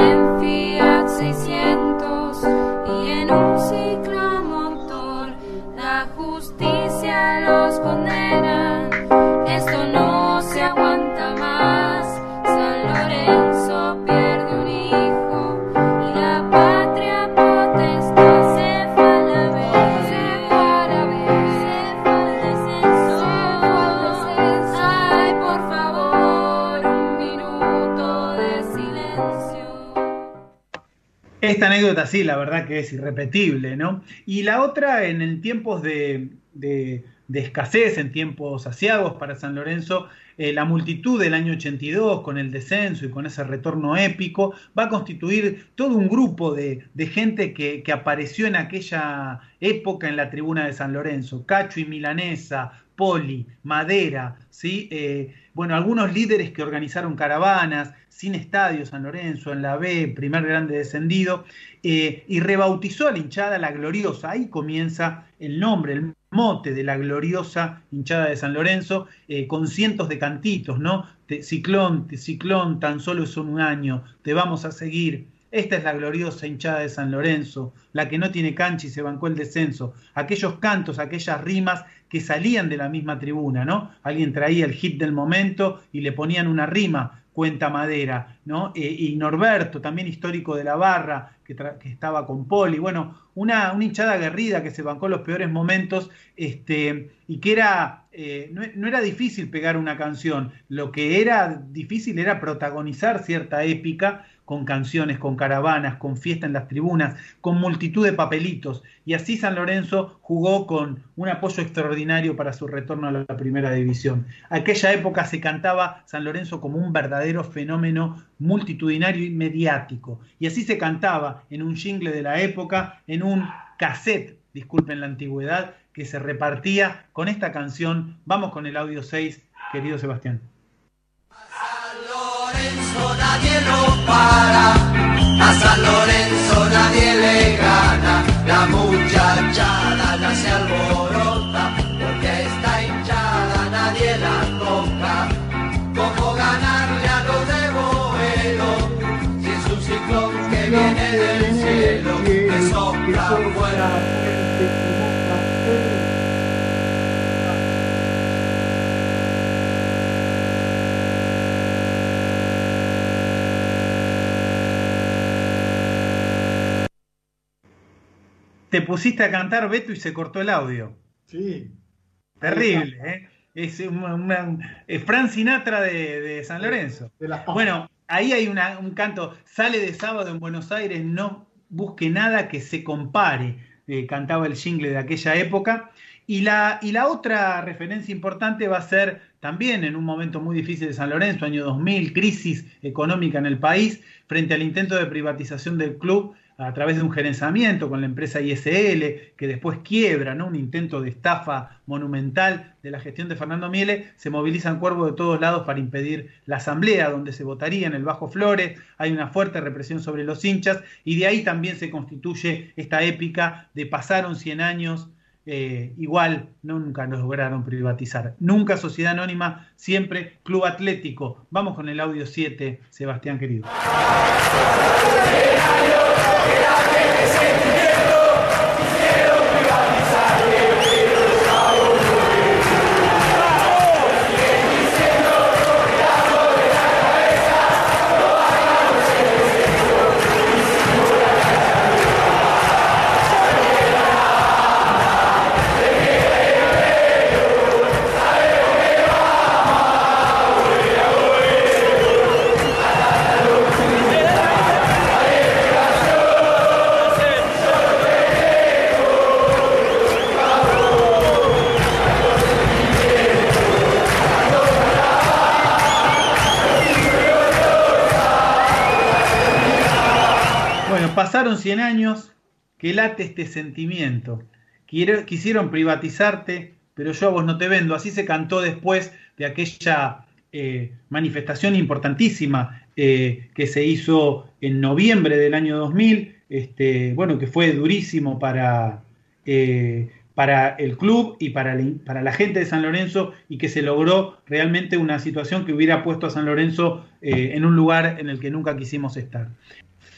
Speaker 5: Esta anécdota sí, la verdad que es irrepetible, ¿no? Y la otra, en tiempos de, de- escasez, en tiempos asiagos para San Lorenzo, eh, la multitud del año 82, con el descenso y con ese retorno épico, va a constituir todo un grupo de, de gente que, que apareció en aquella época en la tribuna de San Lorenzo. Cacho y Milanesa, Poli, Madera, ¿sí? Eh, bueno, algunos líderes que organizaron caravanas, sin estadio San Lorenzo, en la B, primer grande descendido, eh, y rebautizó a la hinchada La Gloriosa. Ahí comienza el nombre, el mote de la gloriosa hinchada de San Lorenzo, eh, con cientos de cantitos, ¿no? Te- ciclón, te- ciclón, tan solo es un año, te vamos a seguir. Esta es la gloriosa hinchada de San Lorenzo, la que no tiene cancha y se bancó el descenso. Aquellos cantos, aquellas rimas que salían de la misma tribuna, ¿no? Alguien traía el hit del momento y le ponían una rima, cuenta madera, ¿no? Eh, y Norberto, también histórico de la barra, que, estaba con Poli, bueno, una, una hinchada aguerrida que se bancó los peores momentos, este, y que era, eh, no, no era difícil pegar una canción, lo que era difícil era protagonizar cierta épica con canciones, con caravanas, con fiesta en las tribunas, con multitud de papelitos. Y así San Lorenzo jugó con un apoyo extraordinario para su retorno a la primera división. Aquella época se cantaba San Lorenzo como un verdadero fenómeno multitudinario y mediático. Y así se cantaba en un jingle de la época, en un cassette, disculpen la antigüedad, que se repartía con esta canción. Vamos con el audio 6, querido Sebastián.
Speaker 13: Lorenzo nadie lo para, a San Lorenzo nadie le gana, la muchachada ya se alborota, porque a esta hinchada nadie la toca, como ganarle a los de si es un ciclón que viene del cielo, que sopla
Speaker 5: Te pusiste a cantar Beto y se cortó el audio.
Speaker 2: Sí.
Speaker 5: Terrible, ¿eh? Es una, una- es Fran Sinatra de, de San Lorenzo.
Speaker 2: De.
Speaker 5: Bueno, ahí hay una- un canto, sale de sábado en Buenos Aires, no busque nada que se compare, eh, cantaba el jingle de aquella época. Y la, y la otra referencia importante va a ser también en un momento muy difícil de San Lorenzo, año 2000, crisis económica en el país, frente al intento de privatización del club a través de un gerenciamiento con la empresa ISL, que después quiebra, ¿no? un intento de estafa monumental de la gestión de Fernando Miele, se movilizan cuervos de todos lados para impedir la asamblea donde se votaría en el Bajo Flores, hay una fuerte represión sobre los hinchas y de ahí también se constituye esta épica de pasaron 100 años, eh, igual nunca nos lograron privatizar, nunca sociedad anónima, siempre club atlético. Vamos con el audio 7, Sebastián querido. Pasaron 100 años, que late este sentimiento. Quisieron privatizarte, pero yo a vos no te vendo. Así se cantó después de aquella eh, manifestación importantísima eh, que se hizo en noviembre del año 2000, este, bueno, que fue durísimo para, eh, para el club y para la, gente de San Lorenzo y que se logró realmente una situación que hubiera puesto a San Lorenzo en un lugar en el que nunca quisimos estar.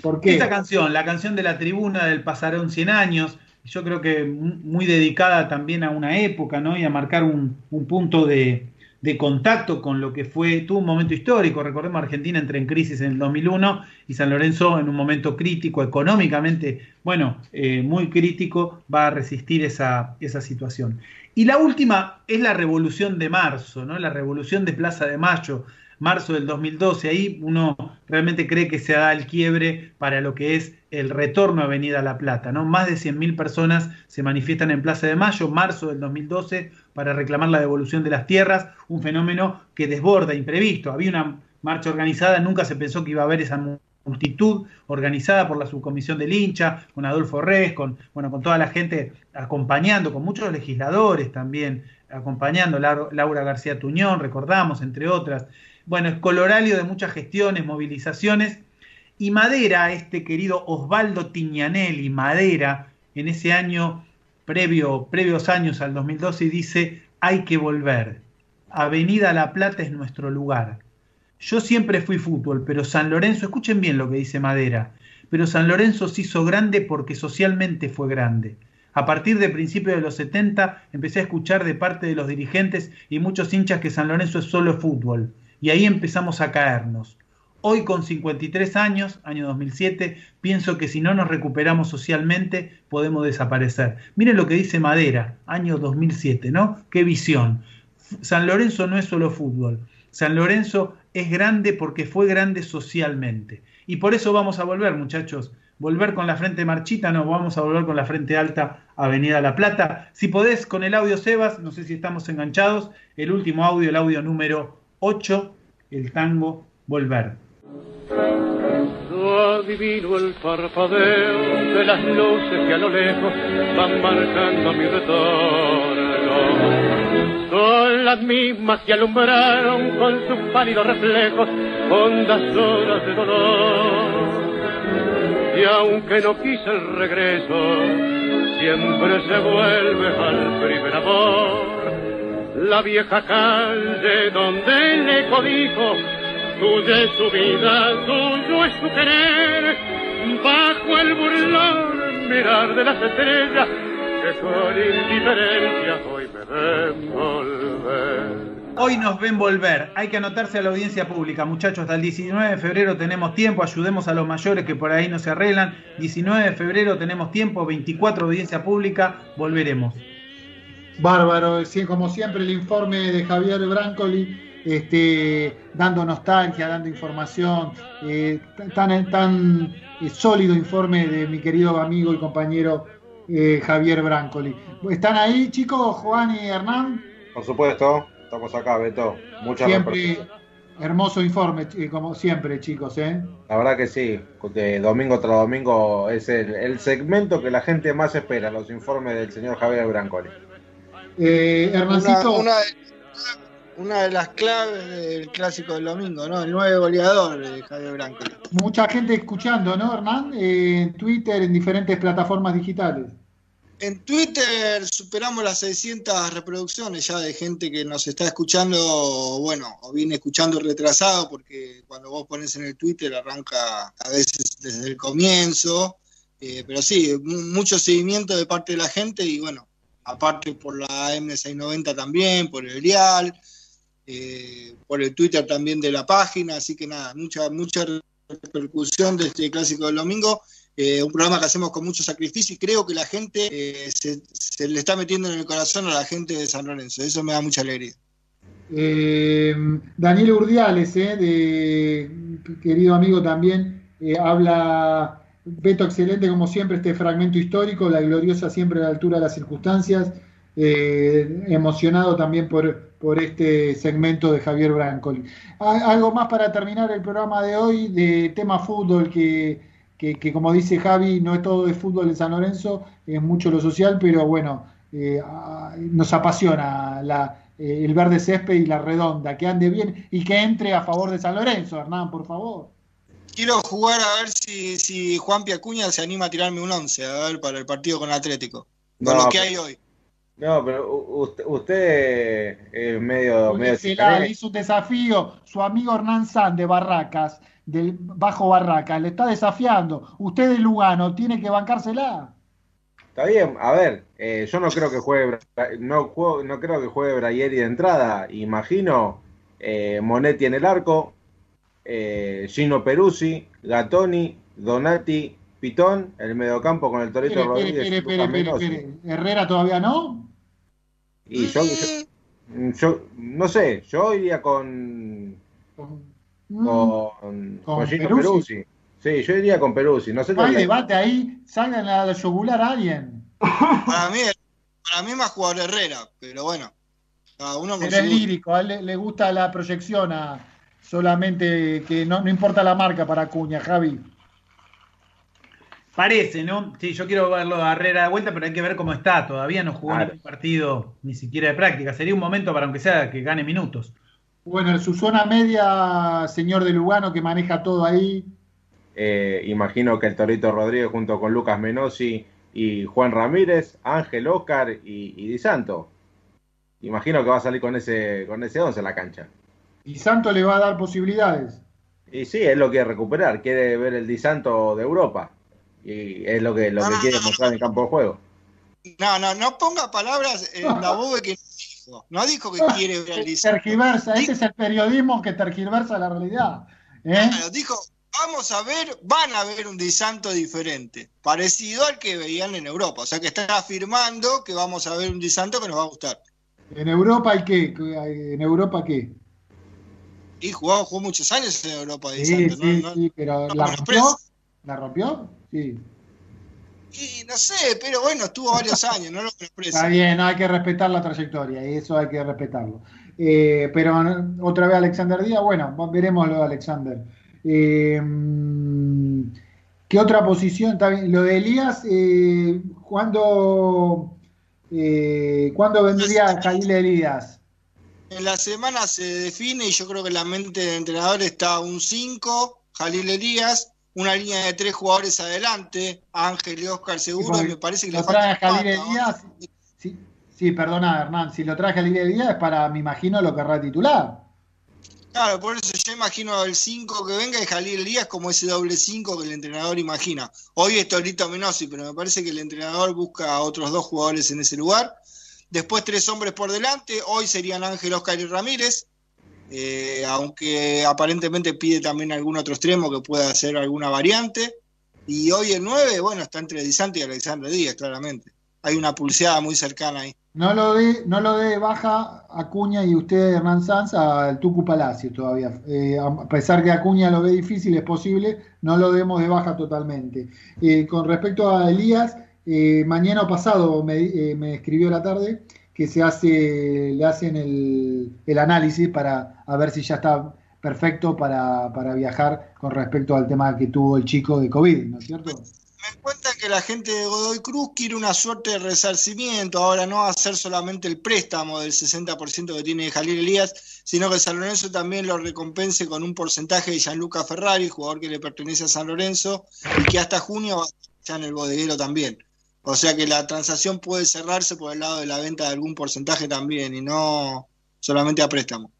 Speaker 2: ¿Por
Speaker 5: canción, la canción de la tribuna del Pasaron 100 años, yo creo que mu- muy dedicada también a una época, ¿no? Y a marcar un, un punto de, de contacto con lo que fue, tuvo un momento histórico, recordemos Argentina entra en crisis en el 2001 y San Lorenzo en un momento crítico, económicamente, bueno, eh, muy crítico, va a resistir esa, esa situación. Y la última es la revolución de marzo, ¿no? La revolución de Plaza de Mayo, marzo del 2012. Ahí uno realmente cree que se da el quiebre para lo que es el retorno a Avenida La Plata. ¿no? Más de 100.000 personas se manifiestan en Plaza de Mayo, marzo del 2012, para reclamar la devolución de las tierras, un fenómeno que desborda, imprevisto. Había una marcha organizada, nunca se pensó que iba a haber esa multitud organizada por la subcomisión del hincha, con Adolfo Res, con, bueno, con toda la gente acompañando, con muchos legisladores también acompañando, Lau- Laura García Tuñón, recordamos, entre otras. Bueno, es coloralio de muchas gestiones, movilizaciones, y Madera, este querido Osvaldo Tiñanelli, Madera, en ese año, previo, previos años al 2012, dice, hay que volver. Avenida La Plata es nuestro lugar. Yo siempre fui fútbol, pero San Lorenzo, escuchen bien lo que dice Madera, pero San Lorenzo se hizo grande porque socialmente fue grande. A partir de principios de los 70 empecé a escuchar de parte de los dirigentes y muchos hinchas que San Lorenzo es solo fútbol. Y ahí empezamos a caernos. Hoy con 53 años, año 2007, pienso que si no nos recuperamos socialmente podemos desaparecer. Miren lo que dice Madera, año 2007, ¿no? Qué visión. San Lorenzo no es solo fútbol. San Lorenzo es grande porque fue grande socialmente. Y por eso vamos a volver, muchachos. Volver con la frente marchita, no, vamos a volver con la frente alta, Avenida La Plata. Si podés, con el audio Sebas, no sé si estamos enganchados, el último audio, el audio número 8, el tango Volver.
Speaker 17: No adivino el parpadeo de las luces que a lo lejos van marcando mi retorno. Son las mismas que alumbraron con sus pálidos reflejos hondas horas de dolor. Y aunque no quise el regreso, siempre se vuelve al primer amor. La vieja calle donde el eco dijo Tuya es vida, tuyo es su querer, bajo el burlón mirar de las estrellas que con indiferencia hoy me ven volver.
Speaker 5: Hoy nos ven volver. Hay que anotarse a la audiencia pública, muchachos. Hasta el 19 de febrero tenemos tiempo. Ayudemos a los mayores que por ahí no se arreglan. 19 de febrero tenemos tiempo. 24 audiencia pública. Volveremos.
Speaker 2: Bárbaro. Como siempre, el informe de Javier Brancoli este, dando nostalgia, dando información, eh, tan, tan eh, sólido informe de mi querido amigo y compañero eh, Javier Brancoli. ¿Están ahí, chicos, Juan y Hernán?
Speaker 3: Por supuesto, estamos acá, Beto. Muchas
Speaker 2: Siempre hermoso informe, como siempre, chicos. ¿eh?
Speaker 3: La verdad que sí, que domingo tras domingo es el, el segmento que la gente más espera, los informes del señor Javier Brancoli.
Speaker 2: Eh, Hernancito.
Speaker 4: Una, una, una de las claves del clásico del domingo, ¿no? El nueve goleador de Javier Branco.
Speaker 2: Mucha gente escuchando, ¿no, Hernán? Eh, en Twitter, en diferentes plataformas digitales.
Speaker 4: En Twitter superamos las 600 reproducciones ya de gente que nos está escuchando, bueno, o viene escuchando retrasado, porque cuando vos pones en el Twitter arranca a veces desde el comienzo. Eh, pero sí, mucho seguimiento de parte de la gente y bueno, aparte por la M690 también, por el Dial, eh, por el Twitter también de la página, así que nada, mucha, mucha repercusión de este clásico del domingo. Eh, un programa que hacemos con mucho sacrificio y creo que la gente eh, se, le está metiendo en el corazón a la gente de San Lorenzo. Eso me da mucha alegría.
Speaker 2: Daniel Urdiales, querido amigo también, habla, Beto, excelente como siempre este fragmento histórico, la gloriosa siempre a la altura de las circunstancias, emocionado también por, por este segmento de Javier Brancoli. Algo más para terminar el programa de hoy de tema fútbol que que, que, como dice Javi, no es todo de fútbol en San Lorenzo, es mucho lo social, pero bueno, eh, nos apasiona la, eh, el verde césped y la redonda, que ande bien y que entre a favor de San Lorenzo, Hernán, por favor.
Speaker 4: Quiero jugar a ver si, si Juan Piacuña se anima a tirarme un 11, a ver, para el partido con Atlético, con
Speaker 3: No,
Speaker 4: lo que hay hoy.
Speaker 3: No, pero u- usted, usted es medio... medio
Speaker 2: la hizo un desafío su amigo Hernán San de Barracas, del Bajo Barracas, le está desafiando. Usted de Lugano, tiene que bancársela.
Speaker 3: Está bien, a ver, eh, yo no creo que juegue no, juego- no creo que juegue Brayeri de entrada. Imagino eh, Monetti en el arco, eh, Gino Peruzzi, Gatoni, Donati, Pitón, el mediocampo con el Torito
Speaker 2: Espere,
Speaker 3: Rodríguez. Menosi.
Speaker 2: espere. Herrera todavía no.
Speaker 3: Y yo, yo, yo- no sé, yo iría con
Speaker 2: Mm.
Speaker 3: con,
Speaker 2: Con
Speaker 3: con Gino
Speaker 2: Peruzzi.
Speaker 3: Peruzzi. Sí, yo iría con Peruzzi. No sé
Speaker 2: hay debate ahí, salgan a la yugular a alguien.
Speaker 4: Para mí, para mí más jugador Herrera, pero bueno, cada uno con
Speaker 2: Él es
Speaker 4: su
Speaker 2: lírico, a él le, le gusta la proyección, a- solamente que no, no importa la marca para Cuña, Javi.
Speaker 5: Parece, ¿no? Sí, yo quiero verlo a Herrera de vuelta, pero hay que ver cómo está. Todavía no jugó
Speaker 3: Claro.
Speaker 5: ningún partido, ni siquiera de práctica. Sería un momento para, aunque sea, que gane minutos.
Speaker 2: Bueno, en su zona media, señor de Lugano, que maneja todo ahí.
Speaker 3: Eh, imagino que el Torito Rodríguez junto con Lucas Menosi y Juan Ramírez, Ángel Oscar y, y Di Santo. Imagino que va a salir con ese con ese 11 en la cancha.
Speaker 2: Y Santo le va a dar posibilidades.
Speaker 3: Y sí, él lo quiere recuperar, quiere ver el Di Santo de Europa. Y es lo que, lo que quiere mostrar en el campo de juego.
Speaker 4: No, no, no ponga palabras en la bobe que no dijo. No dijo que quiere ver al Liceo.
Speaker 2: Tergiversa, ese es el periodismo que tergiversa la realidad. ¿eh?
Speaker 4: Claro, dijo, vamos a ver, van a ver un Di Santo diferente, parecido al que veían en Europa. O sea que está afirmando que vamos a ver un Di Santo que nos va a gustar.
Speaker 2: ¿En Europa hay qué? ¿En Europa qué?
Speaker 4: Y jugó, jugó muchos años en Europa de
Speaker 2: Sí,
Speaker 4: Santos,
Speaker 2: sí,
Speaker 4: ¿no?
Speaker 2: sí, pero
Speaker 4: no
Speaker 2: ¿la rompió? ¿La rompió? Sí.
Speaker 4: Y no sé, pero bueno, estuvo varios años, no lo menosprecio.
Speaker 2: Está bien, no, hay que respetar la trayectoria y eso hay que respetarlo. Eh, pero otra vez Alexander Díaz, bueno, veremos lo de Alexander. Eh, ¿Qué otra posición? Está bien, Lo de Elías, eh, ¿cuándo, eh, ¿cuándo vendría Jalil Elías?
Speaker 4: En la semana se define y yo creo que en la mente del entrenador está un 5, Jalil Elías, una línea de tres jugadores adelante, Ángel y Oscar seguro, y me parece que le
Speaker 2: lo trae a
Speaker 4: falta
Speaker 2: Jalil. Elías. Sí, sí, perdona, Hernán, si lo trae Jalil Elías es para, me imagino, lo querrá titular.
Speaker 4: Claro, por eso yo imagino el 5 que venga y Jalil Elías como ese doble 5 que el entrenador imagina. Hoy es Torito Menosi, pero me parece que el entrenador busca a otros dos jugadores en ese lugar. Después tres hombres por delante, hoy serían Ángel, Oscar y Ramírez, eh, aunque aparentemente pide también algún otro extremo que pueda hacer alguna variante. Y hoy el 9, bueno, está entre Dizante y Alexandre Díaz, claramente. Hay una pulseada muy cercana ahí.
Speaker 2: No lo dé, no lo dé baja Acuña y usted, Hernán Sanz, al Tucu Palacio todavía. Eh, a pesar que Acuña lo ve difícil, es posible, no lo demos de baja totalmente. Eh, con respecto a Elías, eh, mañana o pasado me, eh, me escribió la tarde que se hace, le hacen el, el análisis para a ver si ya está perfecto para, para viajar con respecto al tema que tuvo el chico de COVID, ¿no es cierto?
Speaker 4: Me cuentan que la gente de Godoy Cruz quiere una suerte de resarcimiento, ahora no ser solamente el préstamo del 60% que tiene Jalil Elías, sino que San Lorenzo también lo recompense con un porcentaje de Gianluca Ferrari, jugador que le pertenece a San Lorenzo, y que hasta junio va a estar en el bodeguero también. O sea que la transacción puede cerrarse por el lado de la venta de algún porcentaje también, y no solamente a préstamo.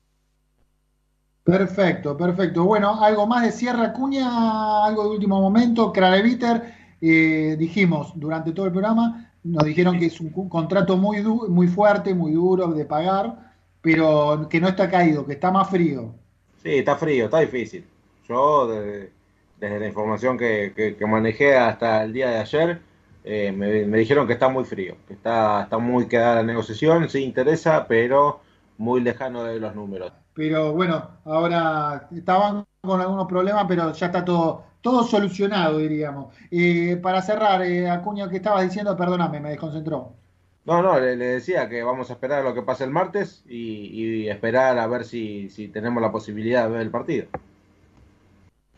Speaker 2: Perfecto, perfecto. Bueno, algo más de Sierra Cuña, algo de último momento. Craneviter, eh, dijimos durante todo el programa, nos dijeron que es un contrato muy, du- muy fuerte, muy duro de pagar, pero que no está caído, que está más frío.
Speaker 3: Sí, está frío, está difícil. Yo, de- desde la información que, que- que manejé hasta el día de ayer, eh, me, me dijeron que está muy frío, que está, está muy quedada la negociación, sí interesa, pero muy lejano de los números.
Speaker 2: Pero bueno, ahora estaban con algunos problemas, pero ya está todo, todo solucionado, diríamos. Eh, para cerrar, eh, Acuña, ¿qué estabas diciendo? Perdóname, me desconcentró.
Speaker 3: No, no, le, le decía que vamos a esperar a lo que pase el martes y, y esperar a ver si, si tenemos la posibilidad de ver el partido.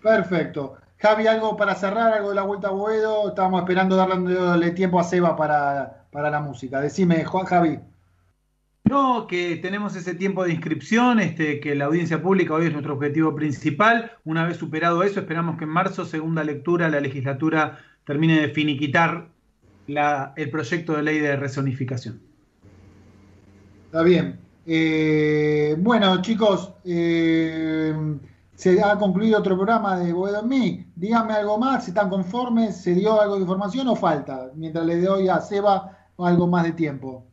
Speaker 2: Perfecto. Javi, algo para cerrar, algo de la vuelta a Boedo. Estábamos esperando darle tiempo a Seba para, para la música. Decime, Juan Javi.
Speaker 5: No, que tenemos ese tiempo de inscripción, este, que la audiencia pública hoy es nuestro objetivo principal. Una vez superado eso, esperamos que en marzo, segunda lectura, la legislatura termine de finiquitar la- el proyecto de ley de rezonificación.
Speaker 2: Está bien. Eh, bueno, chicos, eh, se ha concluido otro programa de Boedo en mí. Díganme algo más, si están conformes, ¿se dio algo de información o falta? Mientras le doy a Seba algo más de tiempo.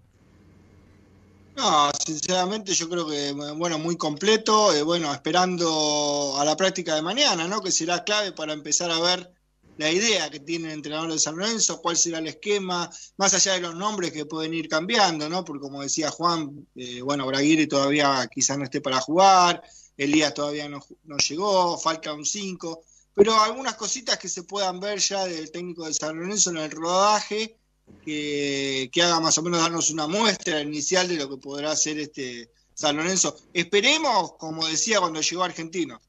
Speaker 4: No, sinceramente yo creo que, bueno, muy completo, eh, bueno, esperando a la práctica de mañana, ¿no? Que será clave para empezar a ver la idea que tiene el entrenador de San Lorenzo, cuál será el esquema, más allá de los nombres que pueden ir cambiando, ¿no? Porque como decía Juan, eh, bueno, Braguiri todavía quizás no esté para jugar, Elías todavía no, no llegó, falta un 5, pero algunas cositas que se puedan ver ya del técnico de San Lorenzo en el rodaje, que, que haga más o menos darnos una muestra inicial de lo que podrá hacer este San Lorenzo. Esperemos, como decía cuando llegó Argentino,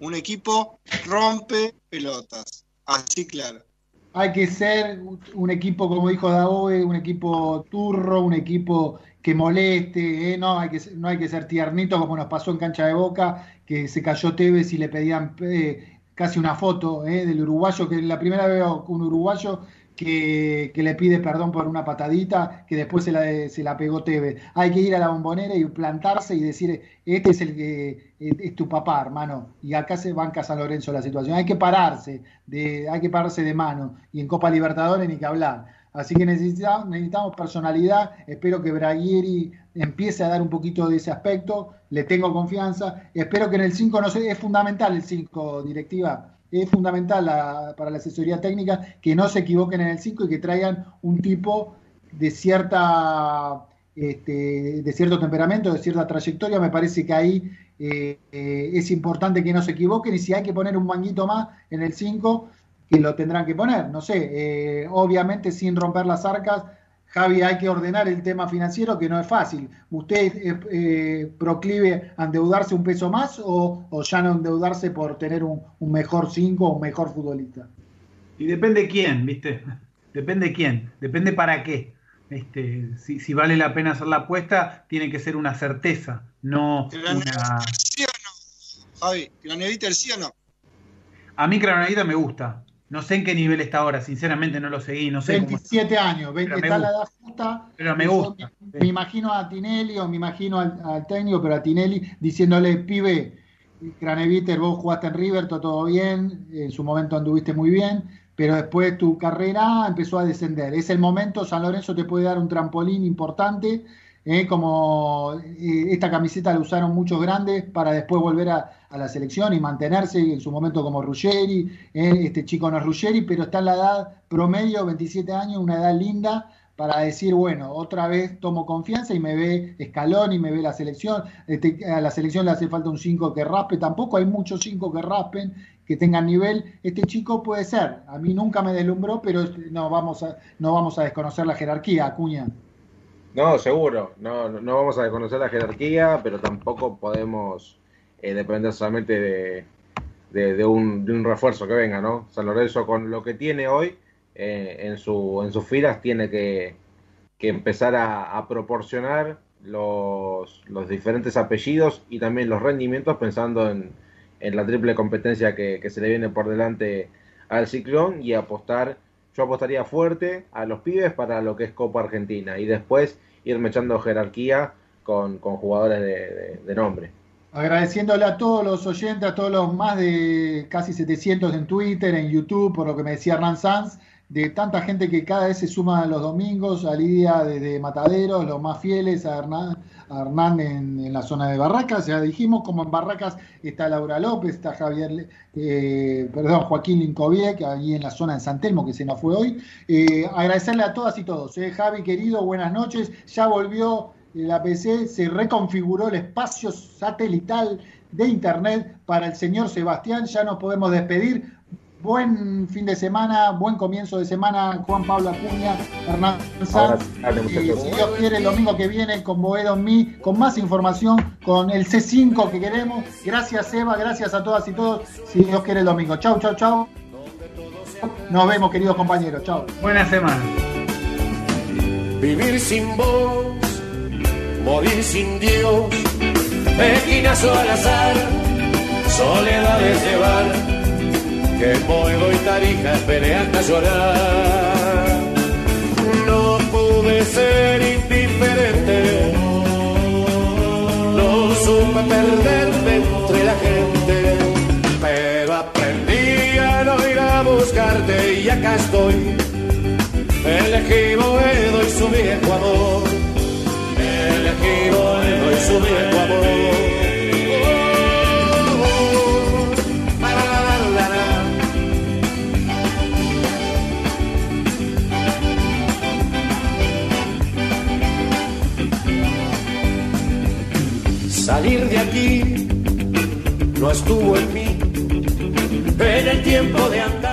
Speaker 4: un equipo rompe pelotas. Así claro.
Speaker 2: Hay que ser un equipo, como dijo Daoe, un equipo turro, un equipo que moleste, ¿eh? no, hay que, no hay que ser tiernito como nos pasó en cancha de boca, que se cayó Tevez y le pedían eh, casi una foto ¿eh? del uruguayo, que la primera vez un uruguayo que, le pide perdón por una patadita, que después se la, se la pegó Tevez. Hay que ir a la bombonera y plantarse y decir, este es el que es, es tu papá, hermano, y acá se banca San Lorenzo la situación. Hay que pararse, de, hay que pararse de mano, y en Copa Libertadores ni que hablar. Así que necesitamos, necesitamos personalidad. Espero que Braguieri empiece a dar un poquito de ese aspecto. Le tengo confianza. Espero que en el 5, no sé, es fundamental el 5, directiva. Es fundamental la- para la asesoría técnica que no se equivoquen en el 5 y que traigan un tipo de cierta este, de cierto temperamento, de cierta trayectoria, me parece que ahí eh, es importante que no se equivoquen y si hay que poner un manguito más en el 5, que lo tendrán que poner. No sé, eh, obviamente sin romper las arcas, Javi, hay que ordenar el tema financiero que no es fácil. ¿Usted eh, proclive a endeudarse un peso más o, o ya no endeudarse por tener un, un mejor 5 o un mejor futbolista?
Speaker 5: Y depende quién, ¿viste? Depende quién, depende para qué. Este, si, si vale la pena hacer la apuesta, tiene que ser una certeza, no una...
Speaker 19: ¿Sí o no? Javi, ¿Craneviter sí o no?
Speaker 5: A mí Craneviter me gusta. No sé en qué nivel está ahora, sinceramente no lo seguí, no sé
Speaker 2: 27
Speaker 5: cómo
Speaker 2: años, 20,
Speaker 5: Pero me
Speaker 2: está la edad justa.
Speaker 5: Pero me gusta.
Speaker 2: Me, me imagino a Tinelli o me imagino al, al técnico, pero a Tinelli diciéndole, pibe, Craneviter, vos jugaste en River, todo bien, en su momento anduviste muy bien, pero después tu carrera empezó a descender. Es el momento, San Lorenzo te puede dar un trampolín importante, eh, como eh, esta camiseta la usaron muchos grandes para después volver a, a la selección y mantenerse en su momento como Ruggeri, eh, este chico no es Ruggeri, pero está en la edad promedio, 27 años, una edad linda para decir, bueno, otra vez tomo confianza y me ve Escalón y me ve la selección. Este, a la selección le hace falta un 5 que raspe, tampoco hay muchos 5 que raspen, que tengan nivel. Este chico puede ser, a mí nunca me deslumbró, pero no vamos a, no vamos a desconocer la jerarquía, Acuña.
Speaker 3: No, seguro. No, no vamos a desconocer la jerarquía, pero tampoco podemos eh, depender solamente de, de, un, de un refuerzo que venga, ¿no? San Lorenzo con lo que tiene hoy eh, en, su, en sus filas tiene que, que empezar a, a proporcionar los, los, diferentes apellidos y también los rendimientos pensando en, en la triple competencia que, que, se le viene por delante al Ciclón y apostar, yo apostaría fuerte a los pibes para lo que es Copa Argentina y después irme echando jerarquía con, con jugadores de, de, nombre.
Speaker 2: Agradeciéndole a todos los oyentes, a todos los más de casi 700 en Twitter, en YouTube, por lo que me decía Hernán Sanz, de tanta gente que cada vez se suma los domingos, a Lidia desde Mataderos, los más fieles, a Hernán, a Hernán en, la zona de Barracas, ya dijimos, como en Barracas está Laura López, está Javier, eh, perdón, Joaquín Lincoviec, ahí en la zona de San Telmo, que se nos fue hoy. Eh, agradecerle a todas y todos. Eh. Javi, querido, buenas noches. Ya volvió la PC, se reconfiguró el espacio satelital de Internet para el señor Sebastián, ya nos podemos despedir buen fin de semana, buen comienzo de semana, Juan Pablo Acuña, Hernán Sanz. Y si Dios quiere, el domingo que viene con Boedo en mí, con más información, con el C5 que queremos. Gracias, Eva, gracias a todas y todos. Si Dios quiere, el domingo. Chau, chau, chau. Nos vemos, queridos compañeros. Chau.
Speaker 5: Buena semana.
Speaker 1: Vivir sin vos, morir sin Dios, esquinazo al azar, soledad de llevar que Boedo y Tarija pelean a llorar. No pude ser indiferente, no supe perderme entre la gente, pero aprendí a no ir a buscarte y acá estoy. Elegí Boedo y su viejo amor, elegí Boedo y su viejo no estuvo en mí. En el tiempo de andar